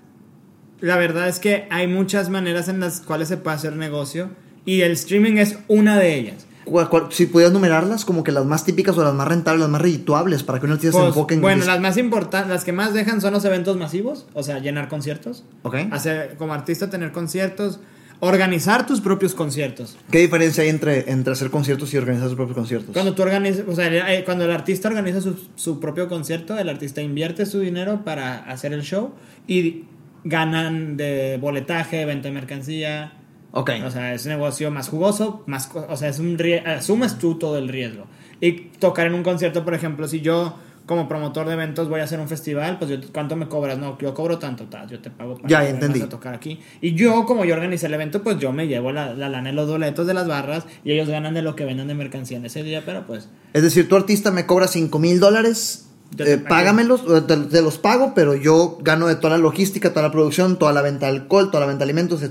la verdad es que hay muchas maneras en las cuales se puede hacer negocio y el streaming es una de ellas. ¿Cuál- cuál- si pudieras numerarlas, como que las más típicas o las más rentables, las más redituables, para que un artista se Pues, enfoque en... bueno, las más importantes, las que más dejan son los eventos masivos, o sea, llenar conciertos, ¿Ok? hacer como artista tener conciertos, organizar tus propios conciertos. ¿Qué diferencia hay entre, entre hacer conciertos y organizar sus propios conciertos? Cuando tú organizas, o sea, eh, cuando el artista organiza su, su propio concierto, el artista invierte su dinero para hacer el show y ganan de boletaje, venta de mercancía. Ok. O sea, es un negocio más jugoso, más, o sea, es un asumes tú todo el riesgo. Y tocar en un concierto, por ejemplo, si yo como promotor de eventos voy a hacer un festival, pues yo, ¿cuánto me cobras? No, yo cobro tanto, tal, yo te pago para Ya, que entendí. a tocar aquí. Y yo, como yo organicé el evento, pues yo me llevo la, la lana en los boletos de las barras y ellos ganan de lo que vendan de mercancía en ese día, pero pues Es decir, tu artista me cobra 5 mil dólares, eh, págamelos, te, te los pago, pero yo gano de toda la logística, toda la producción, toda la venta de alcohol, toda la venta de alimentos.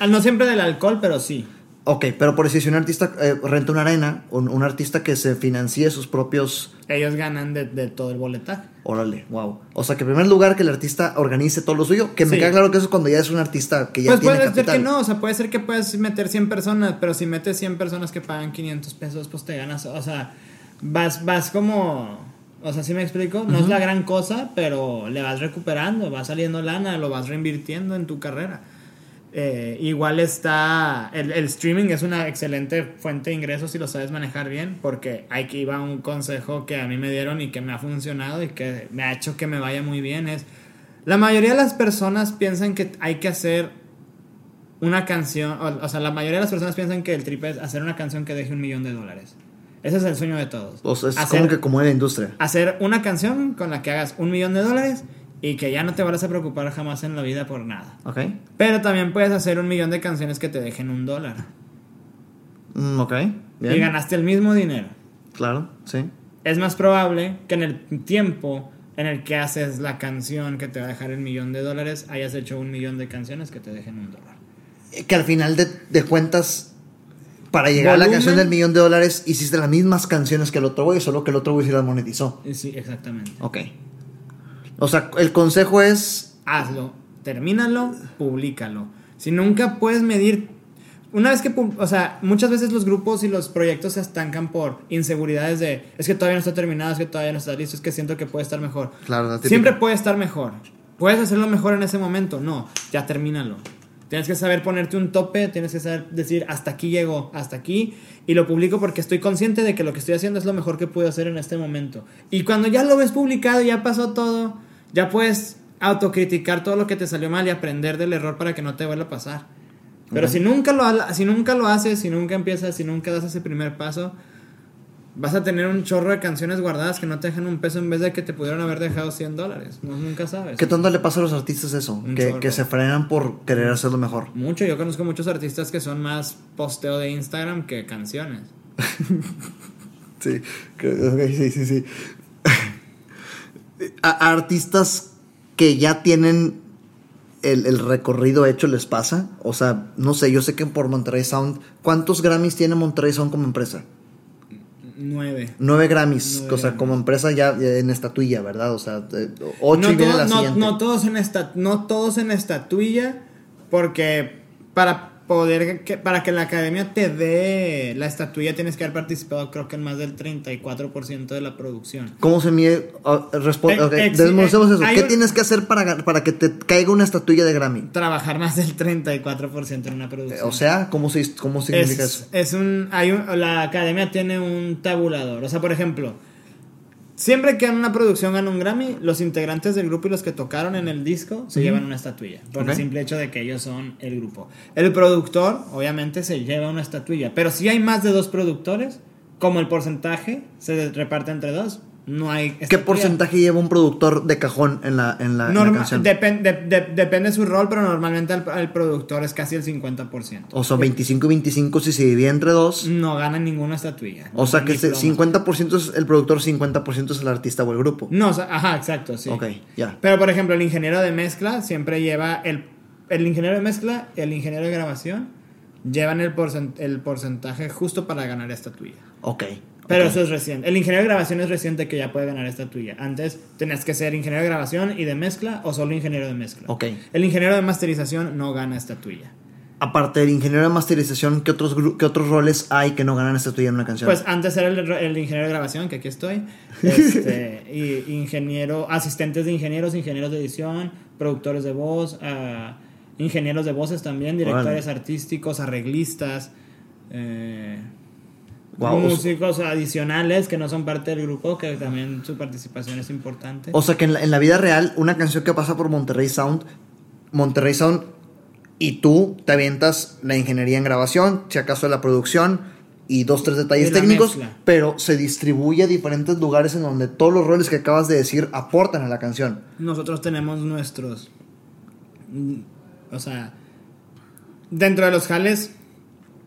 Ah, No siempre del alcohol, pero sí. Ok, pero por decir, si un artista eh, renta una arena, un, un artista que se financie sus propios... Ellos ganan de, de todo el boletaje. Órale, wow. O sea, que en primer lugar que el artista organice todo lo suyo, que me queda claro que eso es cuando ya es un artista que ya Pues tiene puede capital. ser que no, o sea, puede ser que puedas meter 100 personas, pero si metes 100 personas que pagan 500 pesos, pues te ganas, o sea, vas, vas como, o sea, ¿sí me explico? No es la gran cosa, pero le vas recuperando, va saliendo lana, lo vas reinvirtiendo en tu carrera. Eh, igual está, el, el streaming es una excelente fuente de ingresos si lo sabes manejar bien, porque aquí va un consejo que a mí me dieron y que me ha funcionado y que me ha hecho que me vaya muy bien, es, la mayoría de las personas piensan que hay que hacer una canción, o, o sea, la mayoría de las personas piensan que el trip es hacer una canción que deje un millón de dólares. Ese es el sueño de todos. O sea, es hacer, como que como en la industria. hacer una canción con la que hagas un millón de dólares y que ya no te vayas a preocupar jamás en la vida por nada. Ok. Pero también puedes hacer un millón de canciones que te dejen un dólar. Mm, ok, bien. y ganaste el mismo dinero. Claro, sí. Es más probable que en el tiempo en el que haces la canción que te va a dejar el millón de dólares, hayas hecho un millón de canciones que te dejen un dólar. Eh, Que al final de, de cuentas, para llegar a la canción del millón de dólares, hiciste las mismas canciones que el otro güey, solo que el otro güey sí las monetizó. Sí, exactamente. Ok. O sea, el consejo es. hazlo, termínalo, públicalo. Si nunca puedes medir, una vez que, o sea, muchas veces los grupos y los proyectos se estancan por inseguridades de, es que todavía no está terminado, es que todavía no está listo, es que siento que puede estar mejor. Claro. Siempre puede estar mejor. ¿Puedes hacerlo mejor en ese momento? No, ya termínalo. Tienes que saber ponerte un tope, tienes que saber decir hasta aquí llego, hasta aquí, y lo publico porque estoy consciente de que lo que estoy haciendo es lo mejor que puedo hacer en este momento. Y cuando ya lo ves publicado, ya pasó todo, ya puedes autocriticar todo lo que te salió mal y aprender del error para que no te vuelva a pasar. Pero si nunca lo si nunca lo haces, si nunca empiezas, si nunca das ese primer paso, vas a tener un chorro de canciones guardadas que no te dejan un peso en vez de que te pudieron haber dejado 100 dólares. No, nunca sabes. ¿Qué tanto le pasa a los artistas eso? Que, que se frenan por querer hacerlo mejor. Mucho, yo conozco muchos artistas que son más posteo de Instagram que canciones. Sí, creo- ok, sí, sí, sí. A, artistas que ya tienen el, el recorrido hecho les pasa. O sea, no sé, yo sé que por Monterrey Sound, ¿cuántos Grammys tiene Monterrey Sound como empresa? Nueve. Nueve Grammys, Nueve o sea, Grammys. como empresa ya en estatuilla, ¿verdad? O sea, eh, ocho no, y viene todo- la no- siguiente. no todos en esta, no todos en estatuilla, porque para poder que, para que la academia te dé la estatuilla tienes que haber participado creo que en más del 34% de la producción. ¿Cómo se mide? Ah, respo- Eh, eh, eso. ¿Qué un- tienes que hacer para, para que te caiga una estatuilla de Grammy? Trabajar más del 34% en una producción. O sea, ¿cómo, se, cómo significa es, eso? es un, hay un, la academia tiene un tabulador. O sea, por ejemplo, siempre que en una producción gana un Grammy, los integrantes del grupo y los que tocaron en el disco se llevan una estatuilla. Por Ok. el simple hecho de que ellos son el grupo. El productor, obviamente, se lleva una estatuilla. Pero si hay más de dos productores, como el porcentaje se reparte entre dos, no hay. ¿Qué estatuilla. porcentaje lleva un productor de cajón en la, en la, en la Norma- canción? depen- de- de- depende de su rol, pero normalmente el, el productor es casi el 50%. o sea, 25 y 25 si se divide entre dos. No gana ninguna estatuilla. O sea, que plomas. 50% es el productor, 50% es el artista o el grupo. No, o sea, ajá, exacto, sí. Ok, ya. Pero por ejemplo, el ingeniero de mezcla siempre lleva el, el ingeniero de mezcla y el ingeniero de grabación llevan el, porcent- el porcentaje justo para ganar esta tuya. Ok. Pero eso es reciente. El ingeniero de grabación es reciente que ya puede ganar esta tuya. Antes tenías que ser ingeniero de grabación y de mezcla o solo ingeniero de mezcla. Ok. El ingeniero de masterización no gana esta tuya. Aparte del ingeniero de masterización, ¿qué otros, qué otros roles hay que no ganan estatuilla en una canción? Pues antes era el, el ingeniero de grabación, que aquí estoy. Este, y ingeniero, asistentes de ingenieros, ingenieros de edición, productores de voz, ah, ingenieros de voces también, directores artísticos, arreglistas, eh, O- músicos adicionales que no son parte del grupo, que también su participación es importante. O sea que en la, en la vida real, una canción que pasa por Monterrey Sound, Monterrey Sound y tú te avientas la ingeniería en grabación, si acaso la producción y dos, tres detalles técnicos, mezcla. pero se distribuye a diferentes lugares en donde todos los roles que acabas de decir aportan a la canción. Nosotros tenemos nuestros. mm, O sea, dentro de los jales,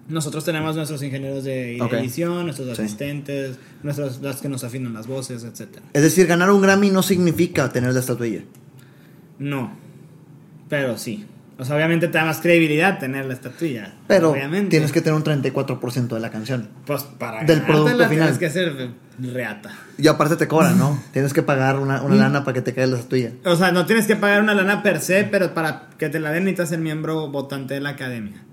nosotros tenemos nuestros ingenieros de edición, nuestros Sí. asistentes, nuestros, los que nos afinan las voces, etc. Es decir, ganar un Grammy no significa tener la estatuilla. No, pero sí. O sea, obviamente te da más credibilidad tener la estatuilla. Pero obviamente. tienes que tener un 34% de la canción. Pues para del producto final. Tienes que ser reata. Y aparte te cobran, ¿no? tienes que pagar una, Mm. una lana para que te caiga la estatuilla. O sea, no tienes que pagar una lana per se, pero para que te la den necesitas ser miembro votante de la academia.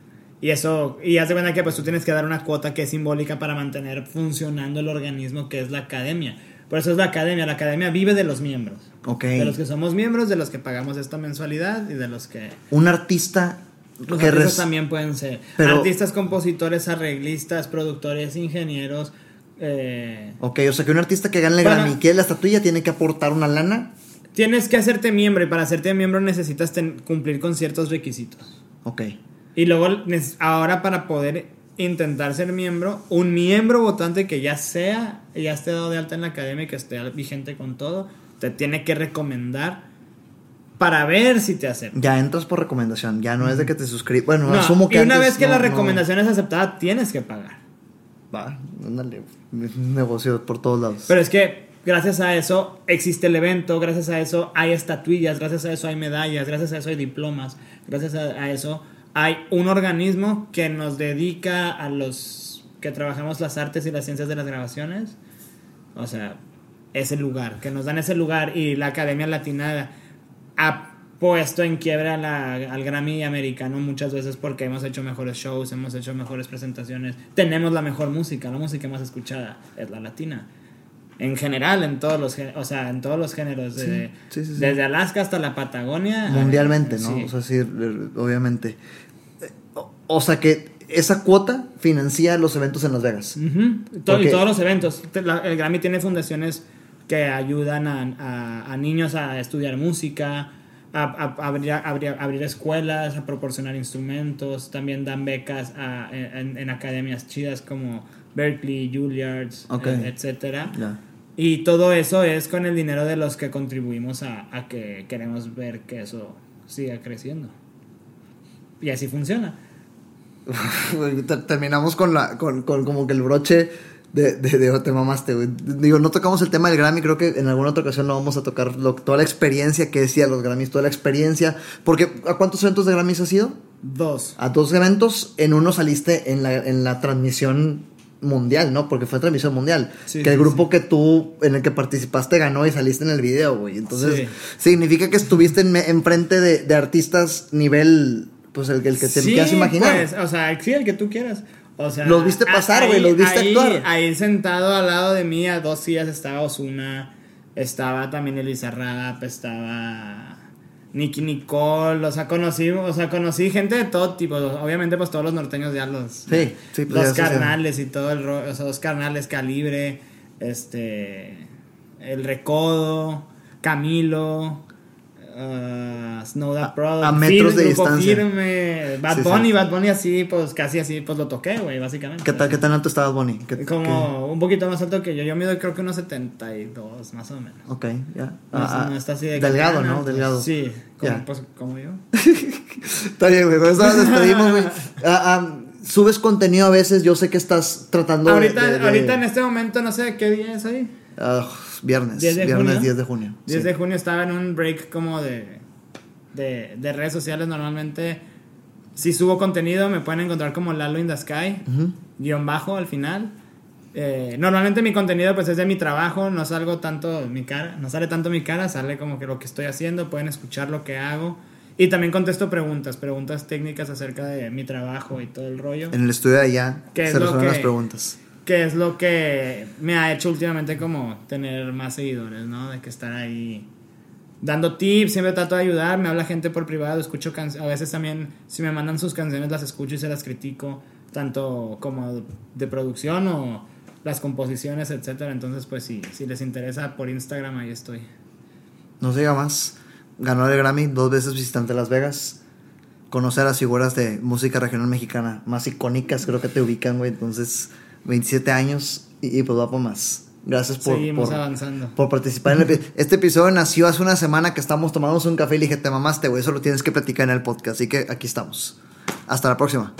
Y eso, y haz de cuenta que pues tú tienes que dar una cuota que es simbólica para mantener funcionando el organismo que es la academia. Por eso es la academia. La academia vive de los miembros. Ok. De los que somos miembros, de los que pagamos esta mensualidad y de los que... Un artista Los que artistas res- también pueden ser Pero- artistas, compositores, arreglistas, productores, ingenieros. eh, Ok, o sea que un artista que gane el Bueno. Grammy quiere la estatuilla tiene que aportar una lana. tienes que hacerte miembro y para hacerte miembro necesitas cumplir con ciertos requisitos. Ok. Y luego, ahora para poder intentar ser miembro, un miembro votante que ya sea, ya esté dado de alta en la academia y que esté vigente con todo, te tiene que recomendar para ver si te aceptan. Ya entras por recomendación, ya no es de que te suscribes. Bueno, No, asumo que y una antes vez que no- la no- recomendación es aceptada, tienes que pagar. Va, ándale, negocio por todos lados. Pero es que gracias a eso existe el evento, gracias a eso hay estatuillas, gracias a eso hay medallas, gracias a eso hay diplomas, gracias a, a eso hay un organismo que nos dedica a los que trabajamos las artes y las ciencias de las grabaciones. O sea, ese lugar, que nos dan ese lugar y la Academia Latina ha puesto en quiebra al Grammy americano muchas veces porque hemos hecho mejores shows, hemos hecho mejores presentaciones, tenemos la mejor música, la música más escuchada es la latina. En general, en todos los, o sea, en todos los géneros, de- sí, sí, sí. desde Alaska hasta la Patagonia. Mundialmente, ¿no? O sea, sí, eh, obviamente. Eh, O, o sea que esa cuota financia los eventos en Las Vegas. Porque- Y todos los eventos. El Grammy tiene fundaciones que ayudan a, a- a niños a estudiar música, a, abrir, abrir- abrir escuelas, a proporcionar instrumentos. También dan becas a- en, en academias chidas como Berkeley, Juilliard, Ok. eh, etcétera. Y todo eso es con el dinero de los que contribuimos a, a que queremos ver que eso siga creciendo. Y así funciona. Terminamos con la con, con como que el broche de, de, de- te mamaste, güey. Digo, no tocamos el tema del Grammy, creo que en alguna otra ocasión lo vamos a tocar, lo- toda la experiencia que decía los Grammys, toda la experiencia. Porque, ¿a cuántos eventos de Grammys has ido? Dos. A dos eventos, en uno saliste en la, en la transmisión mundial, ¿no? Porque fue transmisión mundial. Sí, que el sí, grupo que tú, en el que participaste, ganó y saliste en el video, güey. Entonces, Sí. significa que estuviste en, enfrente de, de artistas nivel, pues el, el que te quieras imaginar. pues, o sea, sí, el que tú quieras. O sea, Los viste pasar, güey, los viste ahí- actuar. Ahí sentado al lado de mí a dos sillas estaba Osuna, estaba también Elisa Rap, estaba Nicky Nicole, o sea, conocí, o sea, conocí gente de todo tipo, obviamente pues todos los norteños ya los Sí, sí, pues, los carnales y todo el ro- o sea, los carnales Calibre, este el Recodo, Camilo, uh, Snow That Product, a metros de distancia. Firme, Bad Sí, sí. Bunny, Bad Bunny así, pues casi así, pues lo toqué, güey, básicamente. ¿Qué, tal, ¿Qué tan alto estabas, Bonnie? ¿Qué- Como un poquito más alto que yo, yo mido creo que unos 72, más o menos. Ok, ya. Ah, no está así de delgado, ¿no? pues, Delgado. Sí, como, pues, como yo. Está bien, güey. Con eso nos despedimos, güey. Ah, ah, subes contenido a veces. Yo sé que estás tratando de- ahorita, de- de- ahorita en este momento, no sé qué día es ahí. Ah, viernes. 10 de viernes junio. 10 de junio. 10 sí. de junio estaba en un break como de, de, de redes sociales. Normalmente, si subo contenido, me pueden encontrar como Lalo in the Sky, Ujú. guion bajo al final. Eh, normalmente mi contenido pues es de mi trabajo, no salgo tanto mi cara, no sale tanto mi cara, sale como que lo que estoy haciendo, pueden escuchar lo que hago. Y también contesto preguntas, preguntas técnicas acerca de mi trabajo y todo el rollo. En el estudio de allá ¿Qué es se resuelven las preguntas. Que es lo que me ha hecho últimamente como tener más seguidores, ¿no? De que estar ahí dando tips, siempre trato de ayudar, me habla gente por privado, escucho canciones, a veces también si me mandan sus canciones las escucho y se las critico, tanto como de producción o las composiciones, etcétera. Entonces, pues sí, si les interesa por Instagram ahí estoy. No se diga más. Ganó el Grammy dos veces visitante Las Vegas. Conocer las figuras de música regional mexicana más icónicas, creo que te ubican, güey. Entonces, 27 años y, y pues va por más. Gracias por, Seguimos por, avanzando. por participar en el Este episodio nació hace una semana que estamos tomando un café y le dije, te mamaste, güey. Eso lo tienes que platicar en el podcast. Así que aquí estamos. Hasta la próxima.